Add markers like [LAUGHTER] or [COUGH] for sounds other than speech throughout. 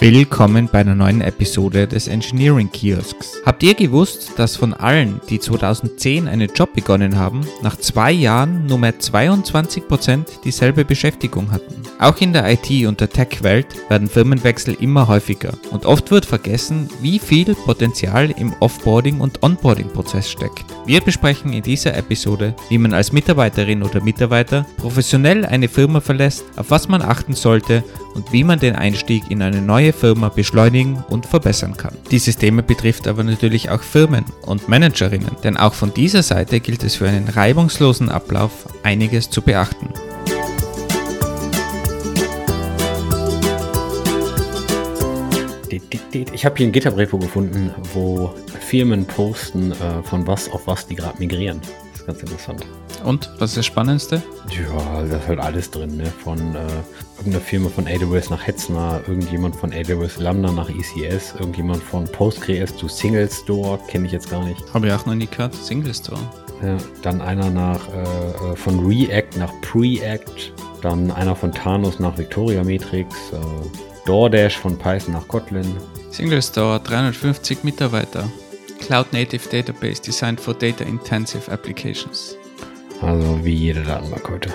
Willkommen bei einer neuen Episode des Engineering Kiosks. Habt ihr gewusst, dass von allen, die 2010 einen Job begonnen haben, nach zwei Jahren nur mehr 22% dieselbe Beschäftigung hatten? Auch in der IT- und der Tech-Welt werden Firmenwechsel immer häufiger und oft wird vergessen, wie viel Potenzial im Offboarding- und Onboarding-Prozess steckt. Wir besprechen in dieser Episode, wie man als Mitarbeiterin oder Mitarbeiter professionell eine Firma verlässt, auf was man achten sollte und wie man den Einstieg in eine neue Firma beschleunigen und verbessern kann. Dieses Thema betrifft aber natürlich auch Firmen und Managerinnen, denn auch von dieser Seite gilt es für einen reibungslosen Ablauf einiges zu beachten. Ich habe hier ein Gitterbriefo gefunden, wo Firmen posten, äh, von was auf was die gerade migrieren. Das ist ganz interessant. Und was ist das Spannendste? Ja, da ist halt alles drin, ne? Von äh, irgendeiner Firma von AWS nach Hetzner, irgendjemand von AWS Lambda nach ECS, irgendjemand von PostgreS zu Single Store, kenne ich jetzt gar nicht. Habe ich auch noch nie gehört, Single Store. Ja, dann einer nach äh, äh von React nach Preact, dann einer von Thanos nach Victoria Matrix, äh, DoorDash von Python nach Kotlin. Single Store, 350 Mitarbeiter. Cloud Native Database designed for data intensive applications. Also wie jede Datenbank heute.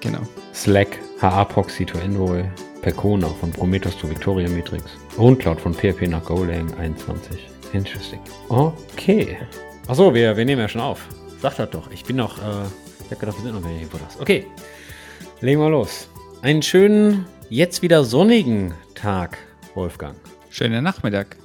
Genau. Slack, HA-Proxy to Envoy, Percona von Prometheus zu Victoria Matrix und Cloud von PHP nach Golang 21. Interesting. Okay. Achso, wir, wir nehmen ja schon auf. Sag das doch. Ich bin noch, äh, ich hab gedacht, wir sind noch mehr das. Okay. Legen wir los. Einen schönen, jetzt wieder sonnigen Tag, Wolfgang. Schönen Nachmittag.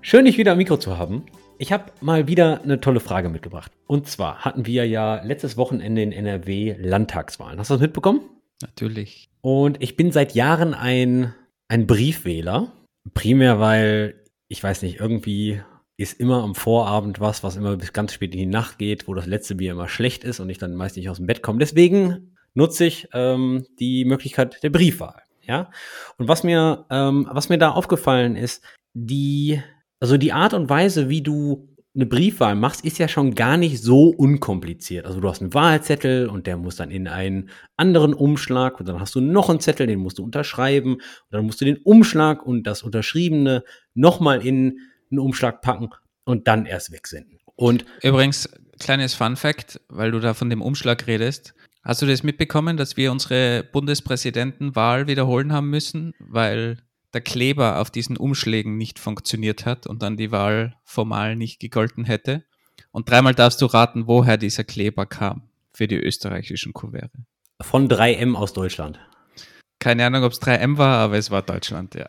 Schön, dich wieder am Mikro zu haben. Ich habe mal wieder eine tolle Frage mitgebracht. Und zwar hatten wir ja letztes Wochenende in NRW Landtagswahlen. Hast du das mitbekommen? Natürlich. Und ich bin seit Jahren ein, ein Briefwähler. Primär, weil, ich weiß nicht, irgendwie ist immer am Vorabend was, was immer bis ganz spät in die Nacht geht, wo das letzte Bier immer schlecht ist und ich dann meist nicht aus dem Bett komme. Deswegen nutze ich ähm, die Möglichkeit der Briefwahl. Ja. Und was mir, ähm, was mir da aufgefallen ist, die also die Art und Weise, wie du eine Briefwahl machst, ist ja schon gar nicht so unkompliziert. Also du hast einen Wahlzettel und der muss dann in einen anderen Umschlag und dann hast du noch einen Zettel, den musst du unterschreiben und dann musst du den Umschlag und das Unterschriebene nochmal in einen Umschlag packen und dann erst wegsenden. Und übrigens, kleines Fun Fact, weil du da von dem Umschlag redest. Hast du das mitbekommen, dass wir unsere Bundespräsidentenwahl wiederholen haben müssen, weil der Kleber auf diesen Umschlägen nicht funktioniert hat und dann die Wahl formal nicht gegolten hätte. Und dreimal darfst du raten, woher dieser Kleber kam für die österreichischen Kuverte. Von 3M aus Deutschland. Keine Ahnung, ob es 3M war, aber es war Deutschland, ja.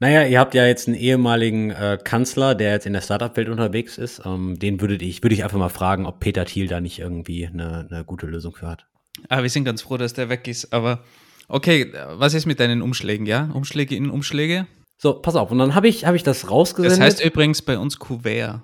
Naja, ihr habt ja jetzt einen ehemaligen äh, Kanzler, der jetzt in der Startup-Welt unterwegs ist. Ähm, den würde ich, würde ich einfach mal fragen, ob Peter Thiel da nicht irgendwie eine, eine gute Lösung für hat. Ah, wir sind ganz froh, dass der weg ist, aber Okay, was ist mit deinen Umschlägen, ja? Umschläge in Umschläge? So, pass auf. Und dann habe ich, hab ich das rausgesendet. Das heißt übrigens bei uns Kuvert.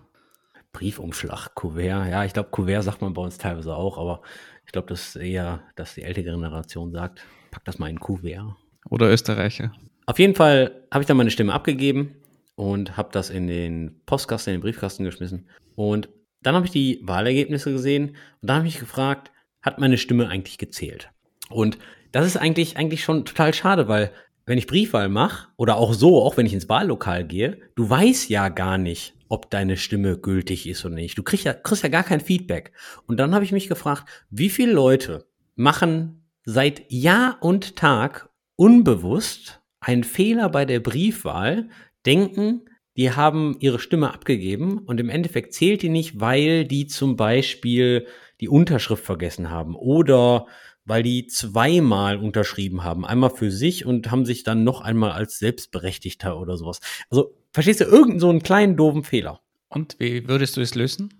Briefumschlag, Kuvert. Ja, ich glaube, Kuvert sagt man bei uns teilweise auch, aber ich glaube, das ist eher, dass die ältere Generation sagt, pack das mal in Kuvert. Oder Österreicher. Auf jeden Fall habe ich dann meine Stimme abgegeben und habe das in den Postkasten, in den Briefkasten geschmissen. Und dann habe ich die Wahlergebnisse gesehen und da habe ich mich gefragt, hat meine Stimme eigentlich gezählt? Und das ist eigentlich, eigentlich schon total schade, weil wenn ich Briefwahl mache oder auch so, auch wenn ich ins Wahllokal gehe, du weißt ja gar nicht, ob deine Stimme gültig ist oder nicht. Du kriegst ja, kriegst ja gar kein Feedback. Und dann habe ich mich gefragt, wie viele Leute machen seit Jahr und Tag unbewusst einen Fehler bei der Briefwahl, denken, die haben ihre Stimme abgegeben und im Endeffekt zählt die nicht, weil die zum Beispiel die Unterschrift vergessen haben oder weil die zweimal unterschrieben haben. Einmal für sich und haben sich dann noch einmal als Selbstberechtigter oder sowas. Also, verstehst du, irgendeinen so einen kleinen doofen Fehler. Und wie würdest du es lösen?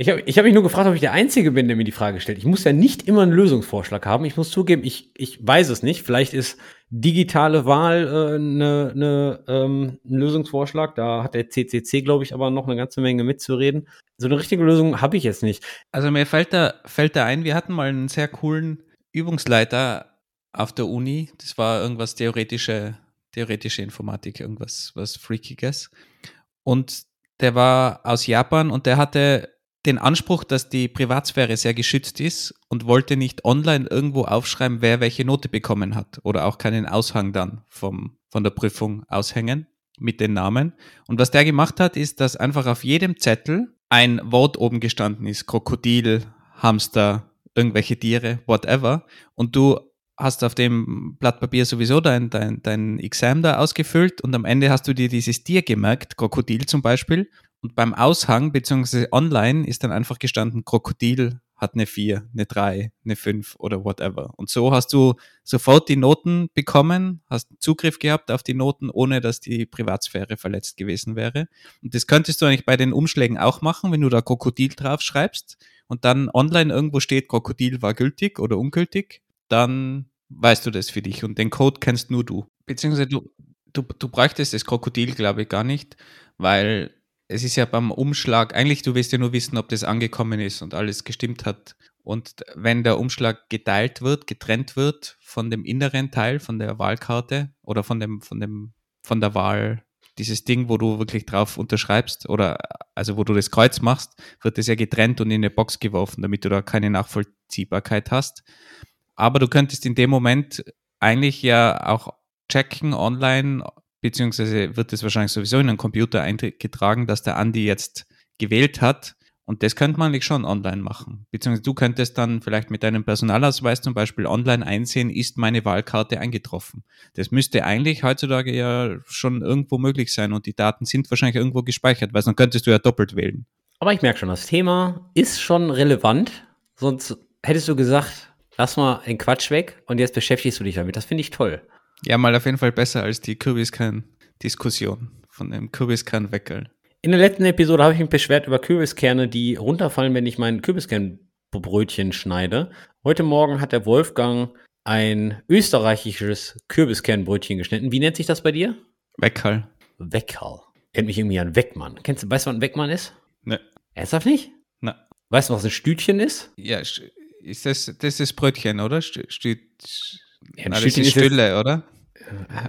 Ich habe ich hab mich nur gefragt, ob ich der Einzige bin, der mir die Frage stellt. Ich muss ja nicht immer einen Lösungsvorschlag haben. Ich muss zugeben, ich, ich weiß es nicht. Vielleicht ist digitale Wahl äh, ne, ne, ähm, ein Lösungsvorschlag. Da hat der CCC, glaube ich, aber noch eine ganze Menge mitzureden. So eine richtige Lösung habe ich jetzt nicht. Also mir fällt da, fällt da ein, wir hatten mal einen sehr coolen Übungsleiter auf der Uni. Das war irgendwas theoretische, theoretische Informatik, irgendwas was Freakiges. Und der war aus Japan und der hatte den Anspruch, dass die Privatsphäre sehr geschützt ist und wollte nicht online irgendwo aufschreiben, wer welche Note bekommen hat oder auch keinen Aushang dann vom, von der Prüfung aushängen mit den Namen. Und was der gemacht hat, ist, dass einfach auf jedem Zettel ein Wort oben gestanden ist. Krokodil, Hamster, irgendwelche Tiere, whatever. Und du hast auf dem Blatt Papier sowieso dein, dein, dein Exam da ausgefüllt und am Ende hast du dir dieses Tier gemerkt, Krokodil zum Beispiel. Und beim Aushang beziehungsweise online ist dann einfach gestanden, Krokodil hat eine 4, eine 3, eine 5 oder whatever. Und so hast du sofort die Noten bekommen, hast Zugriff gehabt auf die Noten, ohne dass die Privatsphäre verletzt gewesen wäre. Und das könntest du eigentlich bei den Umschlägen auch machen, wenn du da Krokodil drauf schreibst und dann online irgendwo steht, Krokodil war gültig oder ungültig, dann weißt du das für dich und den Code kennst nur du. Beziehungsweise du, du, du bräuchtest das Krokodil, glaube ich, gar nicht, weil es ist ja beim Umschlag, eigentlich du willst ja nur wissen, ob das angekommen ist und alles gestimmt hat. Und wenn der Umschlag geteilt wird, getrennt wird von dem inneren Teil, von der Wahlkarte oder von dem, von dem, von der Wahl, dieses Ding, wo du wirklich drauf unterschreibst oder also wo du das Kreuz machst, wird das ja getrennt und in eine Box geworfen, damit du da keine Nachvollziehbarkeit hast. Aber du könntest in dem Moment eigentlich ja auch checken online, beziehungsweise wird es wahrscheinlich sowieso in einen Computer eingetragen, dass der Andi jetzt gewählt hat. Und das könnte man eigentlich schon online machen. Beziehungsweise du könntest dann vielleicht mit deinem Personalausweis zum Beispiel online einsehen, ist meine Wahlkarte eingetroffen. Das müsste eigentlich heutzutage ja schon irgendwo möglich sein und die Daten sind wahrscheinlich irgendwo gespeichert, weil sonst könntest du ja doppelt wählen. Aber ich merke schon, das Thema ist schon relevant. Sonst hättest du gesagt, lass mal den Quatsch weg und jetzt beschäftigst du dich damit. Das finde ich toll. Ja, mal auf jeden Fall besser als die Kürbiskern-Diskussion von dem Kürbiskern-Weckel. In der letzten Episode habe ich mich beschwert über Kürbiskerne, die runterfallen, wenn ich mein Kürbiskernbrötchen schneide. Heute Morgen hat der Wolfgang ein österreichisches Kürbiskernbrötchen geschnitten. Wie nennt sich das bei dir? Weckerl. Weckerl. Kennt mich irgendwie an Weckmann. Kennst du, weißt du, was ein Weckmann ist? Ne. Ernsthaft nicht? Ne. Weißt du, was ein Stütchen ist? Ja, ist das, das ist Brötchen, oder? Stü, Stü, Ja, ein Na, das Stütchen ist ist Stülle, oder?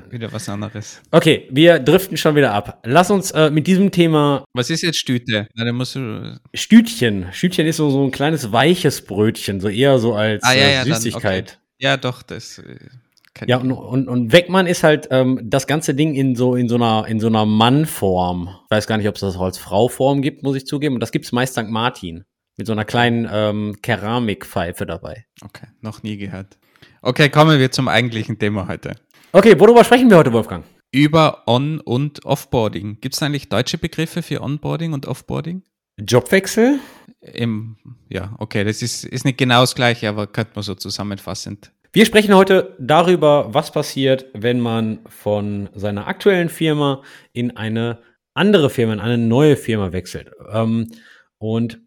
Wieder was anderes. Okay, wir driften schon wieder ab. Lass uns äh, mit diesem Thema Was ist jetzt Stüte? Na, dann musst du. Stütchen. Stütchen ist so, so ein kleines weiches Brötchen, so eher so als Ah, ja, äh, ja, dann, Süßigkeit. okay. Ja, doch, das. äh, Ja, und, und, und Weckmann ist halt ähm, das ganze Ding in so, in so einer, in so einer Mannform. Ich weiß gar nicht, ob es das auch als Frauform gibt, muss ich zugeben. Und das gibt es meist St. Martin. Mit so einer kleinen ähm, Keramikpfeife dabei. Okay, noch nie gehört. Okay, kommen wir zum eigentlichen Thema heute. Okay, worüber sprechen wir heute, Wolfgang? Über On- und Offboarding. Gibt es eigentlich deutsche Begriffe für Onboarding und Offboarding? Jobwechsel? Im, ja, okay, das ist, ist nicht genau das gleiche, aber könnte man so zusammenfassend. Wir sprechen heute darüber, was passiert, wenn man von seiner aktuellen Firma in eine andere Firma, in eine neue Firma wechselt. Ähm, und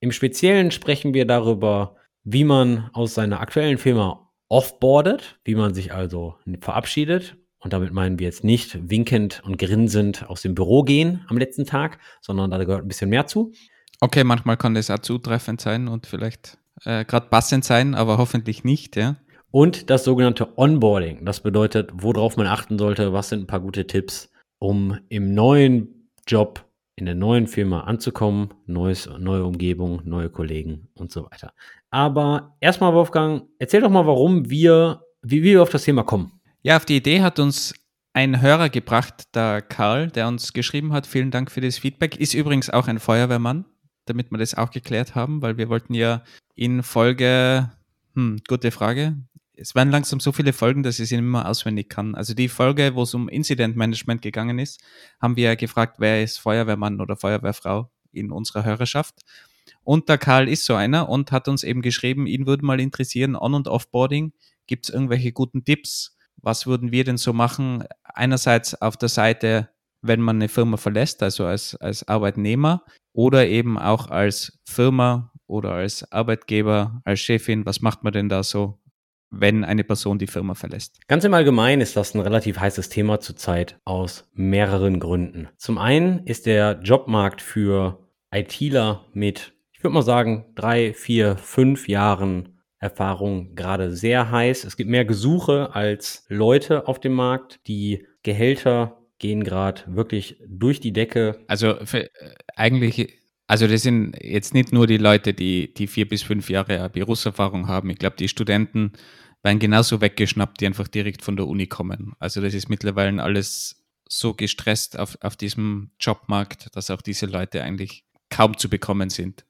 im Speziellen sprechen wir darüber, wie man aus seiner aktuellen Firma offboardet, wie man sich also verabschiedet. Und damit meinen wir jetzt nicht winkend und grinsend aus dem Büro gehen am letzten Tag, sondern da gehört ein bisschen mehr zu. Okay, manchmal kann das auch zutreffend sein und vielleicht äh, gerade passend sein, aber hoffentlich nicht, ja. Und das sogenannte Onboarding. Das bedeutet, worauf man achten sollte, was sind ein paar gute Tipps, um im neuen Job, in der neuen Firma anzukommen, neues, neue Umgebung, neue Kollegen und so weiter. Aber erstmal, Wolfgang, erzähl doch mal, warum wir, wie wir auf das Thema kommen. Ja, auf die Idee hat uns ein Hörer gebracht, der Karl, der uns geschrieben hat. Vielen Dank für das Feedback. Ist übrigens auch ein Feuerwehrmann, damit wir das auch geklärt haben, weil wir wollten ja in Folge, hm, gute Frage. Es waren langsam so viele Folgen, dass ich sie nicht mehr auswendig kann. Also die Folge, wo es um Incident Management gegangen ist, haben wir gefragt, wer ist Feuerwehrmann oder Feuerwehrfrau in unserer Hörerschaft. Und der Karl ist so einer und hat uns eben geschrieben, ihn würde mal interessieren, On- und Offboarding. Gibt es irgendwelche guten Tipps? Was würden wir denn so machen? Einerseits auf der Seite, wenn man eine Firma verlässt, also als, als Arbeitnehmer oder eben auch als Firma oder als Arbeitgeber, als Chefin. Was macht man denn da so, wenn eine Person die Firma verlässt? Ganz im Allgemeinen ist das ein relativ heißes Thema zurzeit aus mehreren Gründen. Zum einen ist der Jobmarkt für ITler mit, ich würde mal sagen, drei, vier, fünf Jahren Erfahrung gerade sehr heiß. Es gibt mehr Gesuche als Leute auf dem Markt. Die Gehälter gehen gerade wirklich durch die Decke. Also für, äh, eigentlich Also das sind jetzt nicht nur die Leute, die, die vier bis fünf Jahre Berufserfahrung haben. Ich glaube, die Studenten werden genauso weggeschnappt, die einfach direkt von der Uni kommen. Also das ist mittlerweile alles so gestresst auf, auf diesem Jobmarkt, dass auch diese Leute eigentlich kaum zu bekommen sind.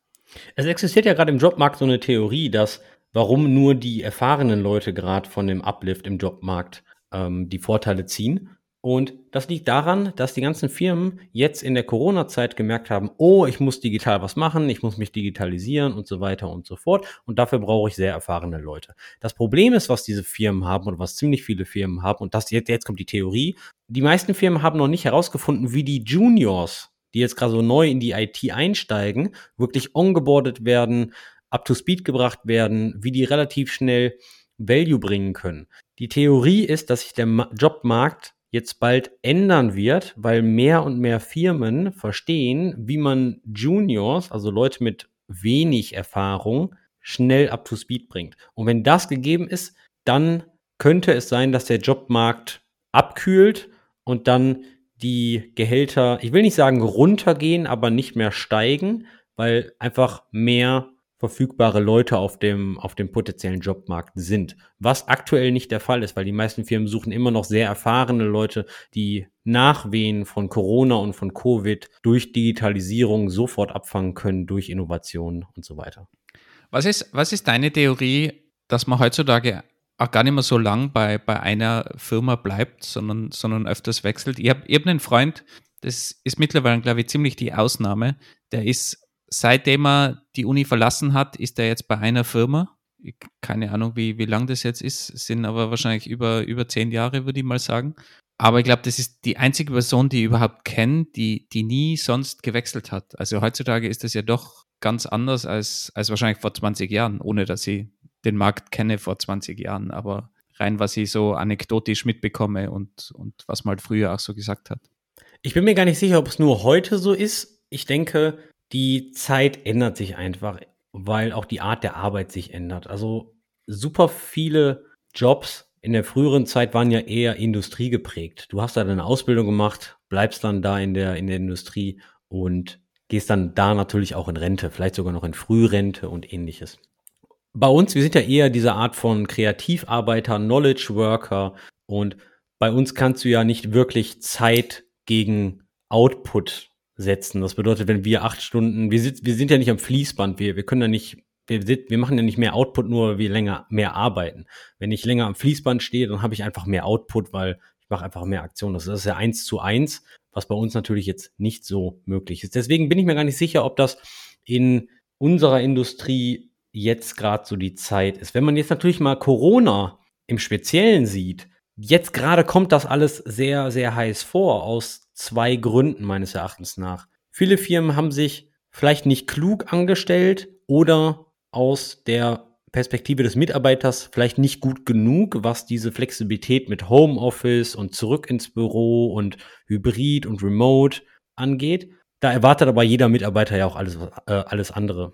Es existiert ja gerade im Jobmarkt so eine Theorie, dass warum nur die erfahrenen Leute gerade von dem Uplift im Jobmarkt ähm, die Vorteile ziehen und das liegt daran, dass die ganzen Firmen jetzt in der Corona-Zeit gemerkt haben, oh, ich muss digital was machen, ich muss mich digitalisieren und so weiter und so fort. Und dafür brauche ich sehr erfahrene Leute. Das Problem ist, was diese Firmen haben und was ziemlich viele Firmen haben, und das jetzt, jetzt kommt die Theorie, die meisten Firmen haben noch nicht herausgefunden, wie die Juniors, die jetzt gerade so neu in die IT einsteigen, wirklich ongeboardet werden, up to speed gebracht werden, wie die relativ schnell Value bringen können. Die Theorie ist, dass sich der Jobmarkt jetzt bald ändern wird, weil mehr und mehr Firmen verstehen, wie man Juniors, also Leute mit wenig Erfahrung, schnell up to speed bringt. Und wenn das gegeben ist, dann könnte es sein, dass der Jobmarkt abkühlt und dann die Gehälter, ich will nicht sagen runtergehen, aber nicht mehr steigen, weil einfach mehr verfügbare Leute auf dem, auf dem potenziellen Jobmarkt sind. Was aktuell nicht der Fall ist, weil die meisten Firmen suchen immer noch sehr erfahrene Leute, die Nachwehen von Corona und von Covid durch Digitalisierung sofort abfangen können, durch Innovationen und so weiter. Was ist, was ist deine Theorie, dass man heutzutage auch gar nicht mehr so lang bei, bei einer Firma bleibt, sondern, sondern öfters wechselt? Ich habe hab einen Freund, das ist mittlerweile, glaube ich, ziemlich die Ausnahme, der ist seitdem er die Uni verlassen hat, ist er jetzt bei einer Firma. Keine Ahnung, wie, wie lang das jetzt ist, sind aber wahrscheinlich über, über zehn Jahre, würde ich mal sagen. Aber ich glaube, das ist die einzige Person, die ich überhaupt kenne, die, die nie sonst gewechselt hat. Also heutzutage ist das ja doch ganz anders als, als wahrscheinlich vor 20 Jahren, ohne dass ich den Markt kenne vor 20 Jahren. Aber rein, was ich so anekdotisch mitbekomme und, und was man halt früher auch so gesagt hat. Ich bin mir gar nicht sicher, ob es nur heute so ist. Ich denke, die Zeit ändert sich einfach, weil auch die Art der Arbeit sich ändert. Also super viele Jobs in der früheren Zeit waren ja eher industriegeprägt. Du hast da deine Ausbildung gemacht, bleibst dann da in der, in der Industrie und gehst dann da natürlich auch in Rente, vielleicht sogar noch in Frührente und ähnliches. Bei uns, wir sind ja eher diese Art von Kreativarbeiter, Knowledge Worker und bei uns kannst du ja nicht wirklich Zeit gegen Output setzen. Das bedeutet, wenn wir acht Stunden, wir, sind, wir sind ja nicht am Fließband, wir, wir können ja nicht, wir, wir machen ja nicht mehr Output, nur wir länger mehr arbeiten. Wenn ich länger am Fließband stehe, dann habe ich einfach mehr Output, weil ich mache einfach mehr Aktionen. Das ist ja eins zu eins, was bei uns natürlich jetzt nicht so möglich ist. Deswegen bin ich mir gar nicht sicher, ob das in unserer Industrie jetzt gerade so die Zeit ist. Wenn man jetzt natürlich mal Corona im Speziellen sieht, jetzt gerade kommt das alles sehr, sehr heiß vor aus zwei Gründen meines Erachtens nach. Viele Firmen haben sich vielleicht nicht klug angestellt oder aus der Perspektive des Mitarbeiters vielleicht nicht gut genug, was diese Flexibilität mit Homeoffice und zurück ins Büro und Hybrid und Remote angeht. Da erwartet aber jeder Mitarbeiter ja auch alles, äh, alles andere.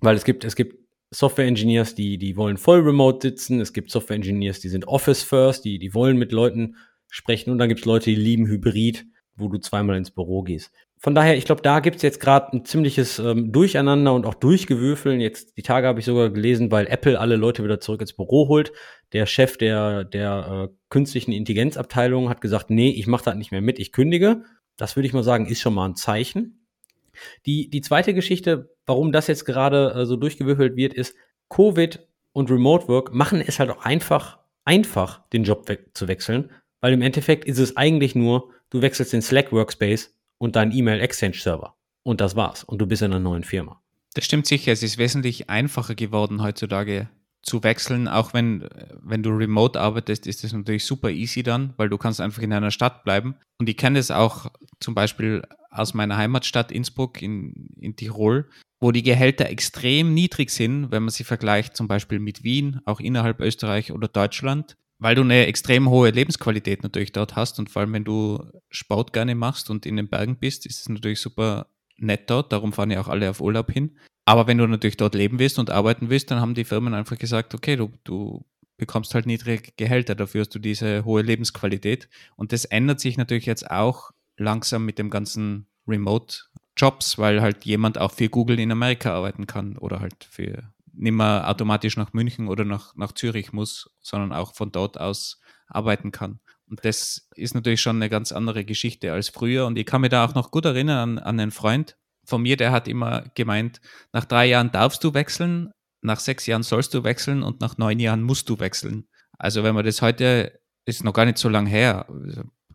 Weil es gibt, es gibt Software Engineers, die, die wollen voll remote sitzen. Es gibt Software Engineers, die sind Office first, die, die wollen mit Leuten sprechen. Und dann gibt es Leute, die lieben Hybrid wo du zweimal ins Büro gehst. Von daher, ich glaube, da gibt's jetzt gerade ein ziemliches ähm, Durcheinander und auch Durchgewürfeln. Jetzt die Tage habe ich sogar gelesen, weil Apple alle Leute wieder zurück ins Büro holt. Der Chef der, der äh, künstlichen Intelligenzabteilung hat gesagt, nee, ich mache das nicht mehr mit, ich kündige. Das würde ich mal sagen, ist schon mal ein Zeichen. Die, die zweite Geschichte, warum das jetzt gerade äh, so durchgewürfelt wird, ist, Covid und Remote Work machen es halt auch einfach, einfach, den Job we zu wechseln, weil im Endeffekt ist es eigentlich nur, du wechselst den Slack Workspace und deinen E-Mail Exchange Server. Und das war's. Und du bist in einer neuen Firma. Das stimmt sicher. Es ist wesentlich einfacher geworden heutzutage zu wechseln. Auch wenn, wenn du remote arbeitest, ist das natürlich super easy dann, weil du kannst einfach in einer Stadt bleiben. Und ich kenne das auch zum Beispiel aus meiner Heimatstadt Innsbruck in, in Tirol, wo die Gehälter extrem niedrig sind, wenn man sie vergleicht zum Beispiel mit Wien, auch innerhalb Österreich oder Deutschland weil du eine extrem hohe Lebensqualität natürlich dort hast und vor allem, wenn du Sport gerne machst und in den Bergen bist, ist es natürlich super nett dort. Darum fahren ja auch alle auf Urlaub hin. Aber wenn du natürlich dort leben willst und arbeiten willst, dann haben die Firmen einfach gesagt, okay, du, du bekommst halt niedrige Gehälter, dafür hast du diese hohe Lebensqualität. Und das ändert sich natürlich jetzt auch langsam mit dem ganzen Remote Jobs, weil halt jemand auch für Google in Amerika arbeiten kann oder halt für nicht mehr automatisch nach München oder nach, nach Zürich muss, sondern auch von dort aus arbeiten kann. Und das ist natürlich schon eine ganz andere Geschichte als früher. Und ich kann mich da auch noch gut erinnern an, an einen Freund von mir, der hat immer gemeint, nach drei Jahren darfst du wechseln, nach sechs Jahren sollst du wechseln und nach neun Jahren musst du wechseln. Also wenn man das heute, ist noch gar nicht so lange her,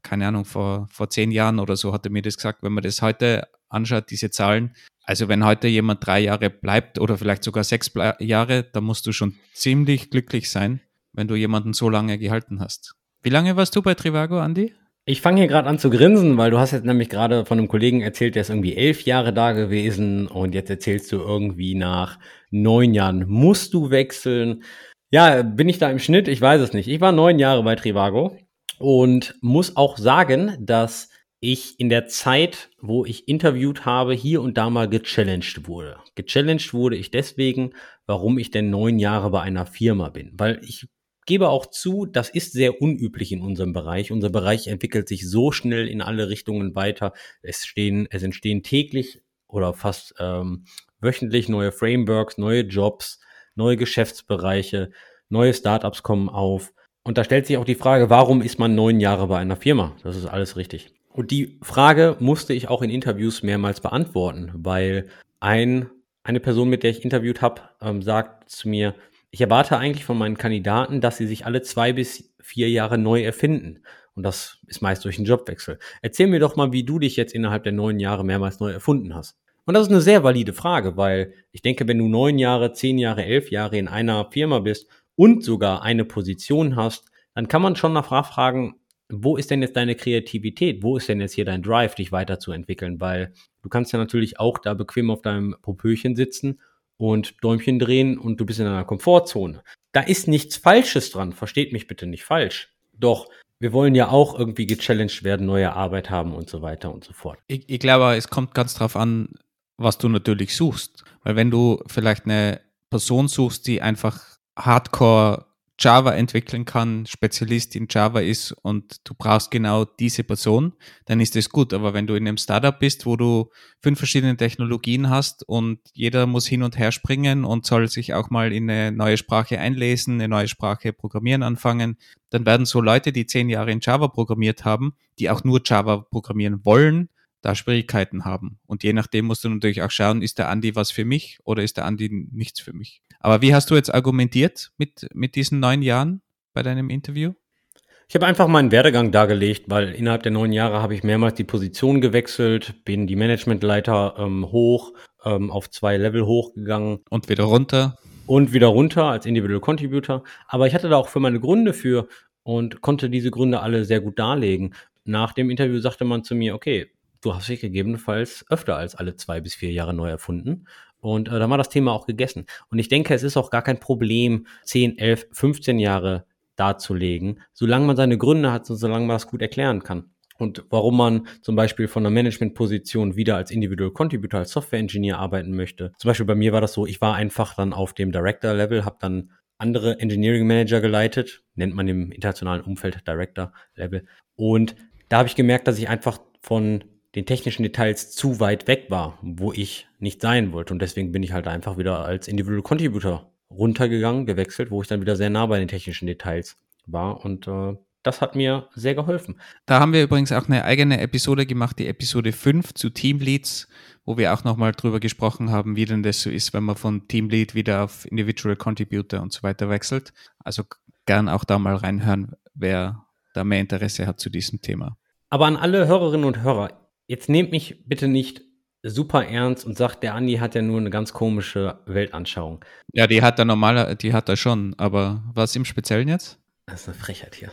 keine Ahnung, vor, vor zehn Jahren oder so hat er mir das gesagt, wenn man das heute anschaut, diese Zahlen, also wenn heute jemand drei Jahre bleibt oder vielleicht sogar sechs Jahre, dann musst du schon ziemlich glücklich sein, wenn du jemanden so lange gehalten hast. Wie lange warst du bei Trivago, Andy? Ich fange hier gerade an zu grinsen, weil du hast jetzt nämlich gerade von einem Kollegen erzählt, der ist irgendwie elf Jahre da gewesen und jetzt erzählst du irgendwie nach neun Jahren musst du wechseln. Ja, bin ich da im Schnitt? Ich weiß es nicht. Ich war neun Jahre bei Trivago und muss auch sagen, dass ich in der Zeit, wo ich interviewt habe, hier und da mal gechallenged wurde. Gechallenged wurde ich deswegen, warum ich denn neun Jahre bei einer Firma bin. Weil ich gebe auch zu, das ist sehr unüblich in unserem Bereich. Unser Bereich entwickelt sich so schnell in alle Richtungen weiter. Es, stehen, es entstehen täglich oder fast ähm, wöchentlich neue Frameworks, neue Jobs, neue Geschäftsbereiche, neue Startups kommen auf. Und da stellt sich auch die Frage, warum ist man neun Jahre bei einer Firma? Das ist alles richtig. Und die Frage musste ich auch in Interviews mehrmals beantworten, weil ein, eine Person, mit der ich interviewt habe, ähm, sagt zu mir, ich erwarte eigentlich von meinen Kandidaten, dass sie sich alle zwei bis vier Jahre neu erfinden. Und das ist meist durch einen Jobwechsel. Erzähl mir doch mal, wie du dich jetzt innerhalb der neun Jahre mehrmals neu erfunden hast. Und das ist eine sehr valide Frage, weil ich denke, wenn du neun Jahre, zehn Jahre, elf Jahre in einer Firma bist und sogar eine Position hast, dann kann man schon nachfragen, wo ist denn jetzt deine Kreativität? Wo ist denn jetzt hier dein Drive, dich weiterzuentwickeln? Weil du kannst ja natürlich auch da bequem auf deinem Popöchen sitzen und Däumchen drehen und du bist in einer Komfortzone. Da ist nichts Falsches dran, versteht mich bitte nicht falsch. Doch wir wollen ja auch irgendwie gechallenged werden, neue Arbeit haben und so weiter und so fort. Ich, ich glaube, es kommt ganz drauf an, was du natürlich suchst. Weil wenn du vielleicht eine Person suchst, die einfach hardcore Java entwickeln kann, Spezialist in Java ist und du brauchst genau diese Person, dann ist das gut. Aber wenn du in einem Startup bist, wo du fünf verschiedene Technologien hast und jeder muss hin und her springen und soll sich auch mal in eine neue Sprache einlesen, eine neue Sprache programmieren anfangen, dann werden so Leute, die zehn Jahre in Java programmiert haben, die auch nur Java programmieren wollen, da Schwierigkeiten haben. Und je nachdem musst du natürlich auch schauen, ist der Andi was für mich oder ist der Andi nichts für mich. Aber wie hast du jetzt argumentiert mit, mit diesen neun Jahren bei deinem Interview? Ich habe einfach meinen Werdegang dargelegt, weil innerhalb der neun Jahre habe ich mehrmals die Position gewechselt, bin die Managementleiter ähm, hoch, ähm, auf zwei Level hochgegangen. Und wieder runter. Und wieder runter als Individual Contributor. Aber ich hatte da auch für meine Gründe für und konnte diese Gründe alle sehr gut darlegen. Nach dem Interview sagte man zu mir, okay, du hast dich gegebenenfalls öfter als alle zwei bis vier Jahre neu erfunden. Und äh, dann war das Thema auch gegessen. Und ich denke, es ist auch gar kein Problem, 10, 11, 15 Jahre darzulegen, solange man seine Gründe hat und solange man das gut erklären kann. Und warum man zum Beispiel von einer Managementposition wieder als Individual Contributor, als Software Engineer arbeiten möchte. Zum Beispiel bei mir war das so, ich war einfach dann auf dem Director-Level, habe dann andere Engineering Manager geleitet, nennt man im internationalen Umfeld Director-Level. Und da habe ich gemerkt, dass ich einfach von den technischen Details zu weit weg war, wo ich nicht sein wollte. Und deswegen bin ich halt einfach wieder als Individual Contributor runtergegangen, gewechselt, wo ich dann wieder sehr nah bei den technischen Details war. Und äh, das hat mir sehr geholfen. Da haben wir übrigens auch eine eigene Episode gemacht, die Episode 5 zu Teamleads, wo wir auch nochmal drüber gesprochen haben, wie denn das so ist, wenn man von Teamlead wieder auf Individual Contributor und so weiter wechselt. Also gern auch da mal reinhören, wer da mehr Interesse hat zu diesem Thema. Aber an alle Hörerinnen und Hörer, jetzt nehmt mich bitte nicht super ernst und sagt, der Andi hat ja nur eine ganz komische Weltanschauung. Ja, die hat er normaler, die hat er schon, aber was im Speziellen jetzt? Das ist eine Frechheit hier.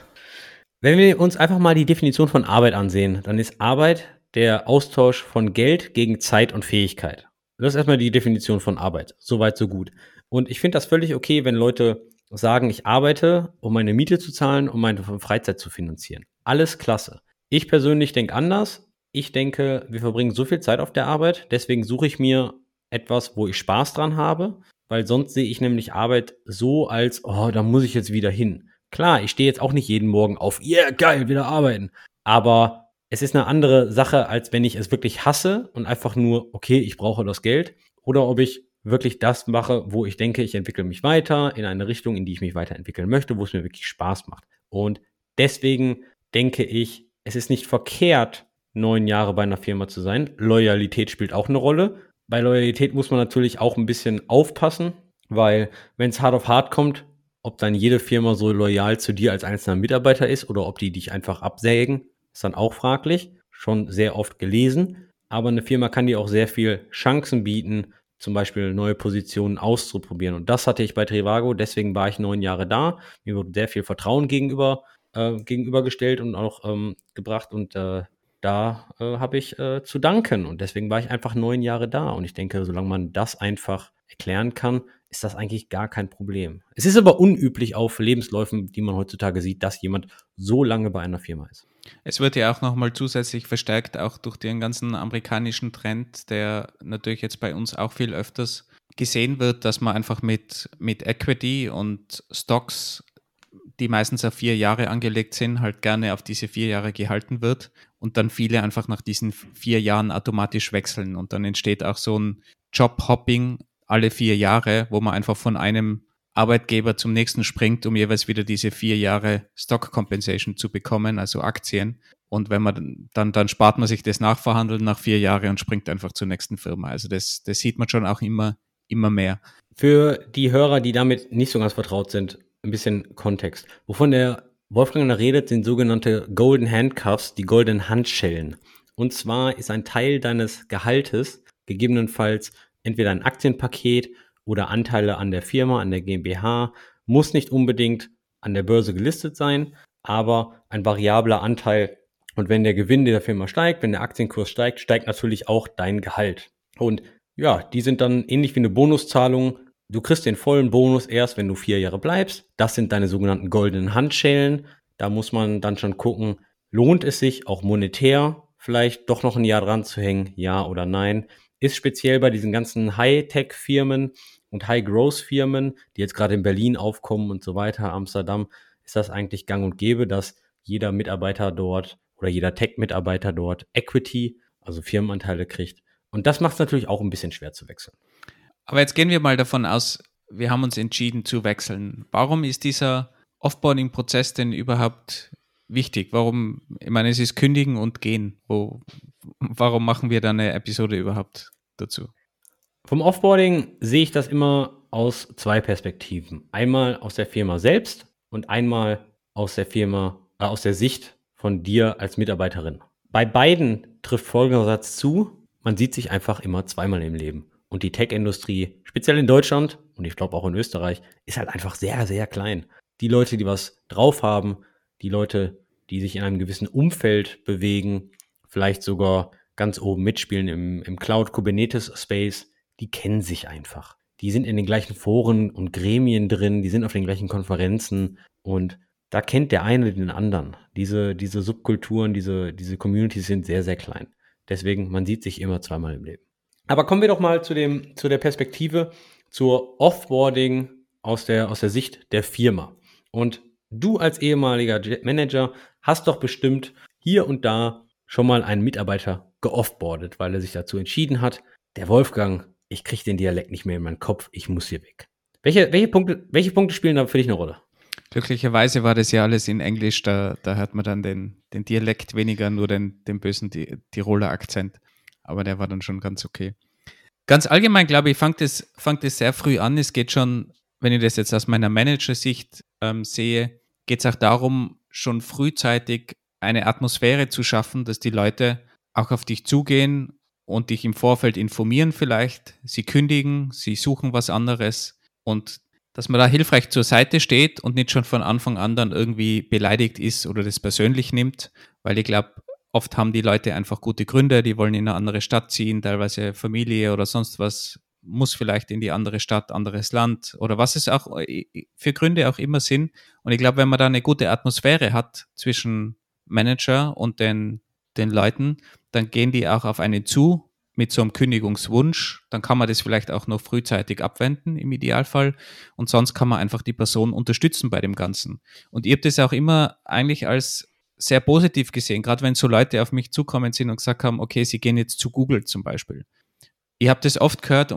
Wenn wir uns einfach mal die Definition von Arbeit ansehen, dann ist Arbeit der Austausch von Geld gegen Zeit und Fähigkeit. Das ist erstmal die Definition von Arbeit. Soweit, so gut. Und ich finde das völlig okay, wenn Leute sagen, ich arbeite, um meine Miete zu zahlen, um meine Freizeit zu finanzieren. Alles klasse. Ich persönlich denke anders ich denke, wir verbringen so viel Zeit auf der Arbeit, deswegen suche ich mir etwas, wo ich Spaß dran habe, weil sonst sehe ich nämlich Arbeit so als, oh, da muss ich jetzt wieder hin. Klar, ich stehe jetzt auch nicht jeden Morgen auf, yeah, geil, wieder arbeiten. Aber es ist eine andere Sache, als wenn ich es wirklich hasse und einfach nur, okay, ich brauche das Geld, oder ob ich wirklich das mache, wo ich denke, ich entwickle mich weiter in eine Richtung, in die ich mich weiterentwickeln möchte, wo es mir wirklich Spaß macht. Und deswegen denke ich, es ist nicht verkehrt, neun Jahre bei einer Firma zu sein. Loyalität spielt auch eine Rolle. Bei Loyalität muss man natürlich auch ein bisschen aufpassen, weil wenn es hart auf hart kommt, ob dann jede Firma so loyal zu dir als einzelner Mitarbeiter ist oder ob die dich einfach absägen, ist dann auch fraglich. Schon sehr oft gelesen. Aber eine Firma kann dir auch sehr viel Chancen bieten, zum Beispiel neue Positionen auszuprobieren. Und das hatte ich bei Trivago, deswegen war ich neun Jahre da. Mir wurde sehr viel Vertrauen gegenüber, äh, gegenübergestellt und auch ähm, gebracht. Und äh, da äh, habe ich äh, zu danken. Und deswegen war ich einfach neun Jahre da. Und ich denke, solange man das einfach erklären kann, ist das eigentlich gar kein Problem. Es ist aber unüblich auf Lebensläufen, die man heutzutage sieht, dass jemand so lange bei einer Firma ist. Es wird ja auch nochmal zusätzlich verstärkt, auch durch den ganzen amerikanischen Trend, der natürlich jetzt bei uns auch viel öfters gesehen wird, dass man einfach mit, mit Equity und Stocks, die meistens auf vier Jahre angelegt sind, halt gerne auf diese vier Jahre gehalten wird und dann viele einfach nach diesen vier Jahren automatisch wechseln und dann entsteht auch so ein Jobhopping alle vier Jahre, wo man einfach von einem Arbeitgeber zum nächsten springt, um jeweils wieder diese vier Jahre Stock Compensation zu bekommen, also Aktien. Und wenn man dann, dann spart man sich das Nachverhandeln nach vier Jahren und springt einfach zur nächsten Firma. Also das, das sieht man schon auch immer, immer mehr. Für die Hörer, die damit nicht so ganz vertraut sind, ein bisschen Kontext. Wovon der Wolfgang redet, sind sogenannte Golden Handcuffs, die goldenen Handschellen. Und zwar ist ein Teil deines Gehaltes gegebenenfalls entweder ein Aktienpaket oder Anteile an der Firma, an der GmbH, muss nicht unbedingt an der Börse gelistet sein, aber ein variabler Anteil. Und wenn der Gewinn der Firma steigt, wenn der Aktienkurs steigt, steigt natürlich auch dein Gehalt. Und ja, die sind dann ähnlich wie eine Bonuszahlung. Du kriegst den vollen Bonus erst, wenn du vier Jahre bleibst. Das sind deine sogenannten goldenen Handschellen. Da muss man dann schon gucken, lohnt es sich auch monetär vielleicht doch noch ein Jahr dran zu hängen, ja oder nein ist speziell bei diesen ganzen High-Tech-Firmen und High-Growth-Firmen, die jetzt gerade in Berlin aufkommen und so weiter, Amsterdam, ist das eigentlich gang und gäbe, dass jeder Mitarbeiter dort oder jeder Tech-Mitarbeiter dort Equity, also Firmenanteile kriegt. Und das macht es natürlich auch ein bisschen schwer zu wechseln. Aber jetzt gehen wir mal davon aus, wir haben uns entschieden zu wechseln. Warum ist dieser Offboarding-Prozess denn überhaupt wichtig? Warum, ich meine, es ist kündigen und gehen. Wo, warum machen wir da eine Episode überhaupt dazu? Vom Offboarding sehe ich das immer aus zwei Perspektiven. Einmal aus der Firma selbst und einmal aus der Firma, äh, aus der Sicht von dir als Mitarbeiterin. Bei beiden trifft folgender Satz zu, man sieht sich einfach immer zweimal im Leben. Und die Tech-Industrie, speziell in Deutschland und ich glaube auch in Österreich, ist halt einfach sehr, sehr klein. Die Leute, die was drauf haben, die Leute, die sich in einem gewissen Umfeld bewegen, vielleicht sogar ganz oben mitspielen im, im Cloud Kubernetes Space, die kennen sich einfach. Die sind in den gleichen Foren und Gremien drin, die sind auf den gleichen Konferenzen und da kennt der eine den anderen. Diese, diese Subkulturen, diese, diese Communities sind sehr, sehr klein. Deswegen, man sieht sich immer zweimal im Leben. Aber kommen wir doch mal zu, dem, zu der Perspektive zur Offboarding aus der, aus der Sicht der Firma. Und Du als ehemaliger Manager hast doch bestimmt hier und da schon mal einen Mitarbeiter geoffboardet, weil er sich dazu entschieden hat, der Wolfgang, ich kriege den Dialekt nicht mehr in meinen Kopf, ich muss hier weg. Welche, welche, Punkte, welche Punkte spielen da für dich eine Rolle? Glücklicherweise war das ja alles in Englisch, da, da hört man dann den, den Dialekt weniger, nur den, den bösen Tiroler Akzent. Aber der war dann schon ganz okay. Ganz allgemein, glaube ich, fängt es, fängt es sehr früh an. Es geht schon wenn ich das jetzt aus meiner Managersicht ähm, sehe, geht es auch darum, schon frühzeitig eine Atmosphäre zu schaffen, dass die Leute auch auf dich zugehen und dich im Vorfeld informieren vielleicht. Sie kündigen, sie suchen was anderes und dass man da hilfreich zur Seite steht und nicht schon von Anfang an dann irgendwie beleidigt ist oder das persönlich nimmt, weil ich glaube, oft haben die Leute einfach gute Gründe, die wollen in eine andere Stadt ziehen, teilweise Familie oder sonst was muss vielleicht in die andere Stadt, anderes Land oder was es auch für Gründe auch immer sind. Und ich glaube, wenn man da eine gute Atmosphäre hat zwischen Manager und den, den Leuten, dann gehen die auch auf einen zu mit so einem Kündigungswunsch. Dann kann man das vielleicht auch noch frühzeitig abwenden im Idealfall. Und sonst kann man einfach die Person unterstützen bei dem Ganzen. Und ihr habt das auch immer eigentlich als sehr positiv gesehen, gerade wenn so Leute auf mich zukommen sind und gesagt haben, okay, sie gehen jetzt zu Google zum Beispiel. Ich habe das oft gehört,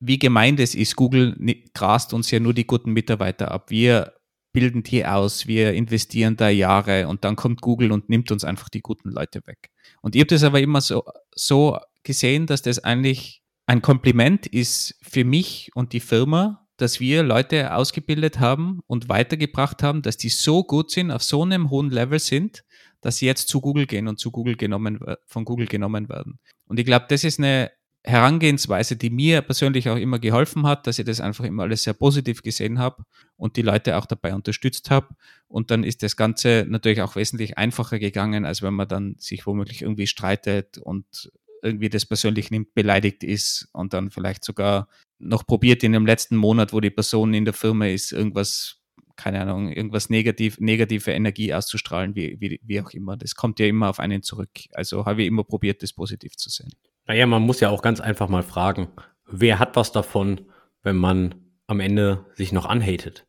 wie gemeint es ist. Google grast uns ja nur die guten Mitarbeiter ab. Wir bilden die aus, wir investieren da Jahre und dann kommt Google und nimmt uns einfach die guten Leute weg. Und ich habe das aber immer so, so gesehen, dass das eigentlich ein Kompliment ist für mich und die Firma, dass wir Leute ausgebildet haben und weitergebracht haben, dass die so gut sind, auf so einem hohen Level sind, dass sie jetzt zu Google gehen und zu Google genommen, von Google genommen werden. Und ich glaube, das ist eine Herangehensweise, die mir persönlich auch immer geholfen hat, dass ich das einfach immer alles sehr positiv gesehen habe und die Leute auch dabei unterstützt habe. Und dann ist das Ganze natürlich auch wesentlich einfacher gegangen, als wenn man dann sich womöglich irgendwie streitet und irgendwie das persönlich nimmt, beleidigt ist und dann vielleicht sogar noch probiert in dem letzten Monat, wo die Person in der Firma ist, irgendwas, keine Ahnung, irgendwas negativ, negative Energie auszustrahlen, wie, wie, wie auch immer. Das kommt ja immer auf einen zurück. Also habe ich immer probiert, das positiv zu sehen. Naja, man muss ja auch ganz einfach mal fragen, wer hat was davon, wenn man am Ende sich noch anhatet?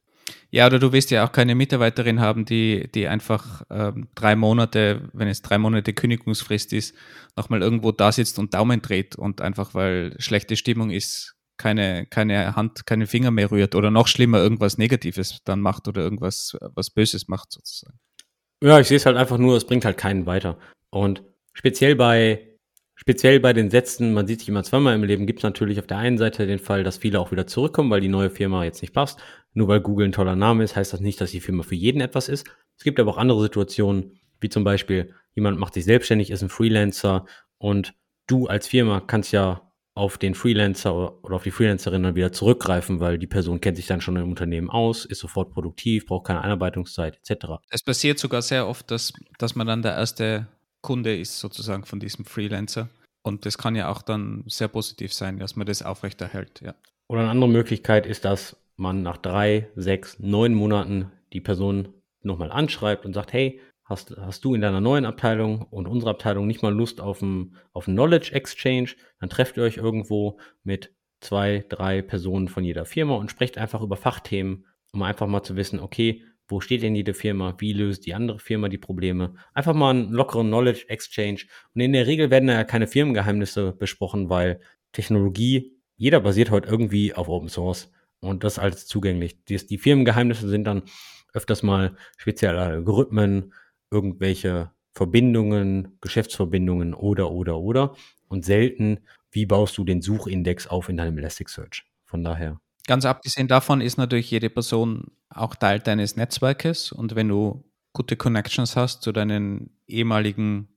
Ja, oder du willst ja auch keine Mitarbeiterin haben, die, die einfach ähm, drei Monate, wenn es drei Monate Kündigungsfrist ist, nochmal irgendwo da sitzt und Daumen dreht und einfach, weil schlechte Stimmung ist, keine, keine Hand, keine Finger mehr rührt oder noch schlimmer irgendwas Negatives dann macht oder irgendwas was Böses macht sozusagen. Ja, ich sehe es halt einfach nur, es bringt halt keinen weiter. Und speziell bei Speziell bei den Sätzen, man sieht sich immer zweimal im Leben, gibt es natürlich auf der einen Seite den Fall, dass viele auch wieder zurückkommen, weil die neue Firma jetzt nicht passt. Nur weil Google ein toller Name ist, heißt das nicht, dass die Firma für jeden etwas ist. Es gibt aber auch andere Situationen, wie zum Beispiel, jemand macht sich selbstständig, ist ein Freelancer und du als Firma kannst ja auf den Freelancer oder auf die Freelancerin dann wieder zurückgreifen, weil die Person kennt sich dann schon im Unternehmen aus, ist sofort produktiv, braucht keine Einarbeitungszeit etc. Es passiert sogar sehr oft, dass, dass man dann der erste Kunde ist sozusagen von diesem Freelancer. Und das kann ja auch dann sehr positiv sein, dass man das aufrechterhält. Ja. Oder eine andere Möglichkeit ist, dass man nach drei, sechs, neun Monaten die Person nochmal anschreibt und sagt, hey, hast, hast du in deiner neuen Abteilung und unserer Abteilung nicht mal Lust auf einen, auf einen Knowledge Exchange? Dann trefft ihr euch irgendwo mit zwei, drei Personen von jeder Firma und sprecht einfach über Fachthemen, um einfach mal zu wissen, okay, wo steht denn jede Firma, wie löst die andere Firma die Probleme. Einfach mal einen lockeren Knowledge Exchange. Und in der Regel werden da ja keine Firmengeheimnisse besprochen, weil Technologie, jeder basiert heute irgendwie auf Open Source und das alles zugänglich. Die, die Firmengeheimnisse sind dann öfters mal spezielle Algorithmen, irgendwelche Verbindungen, Geschäftsverbindungen oder, oder, oder. Und selten, wie baust du den Suchindex auf in deinem Elasticsearch. Von daher. Ganz abgesehen davon ist natürlich jede Person auch Teil deines Netzwerkes und wenn du gute Connections hast zu deinen ehemaligen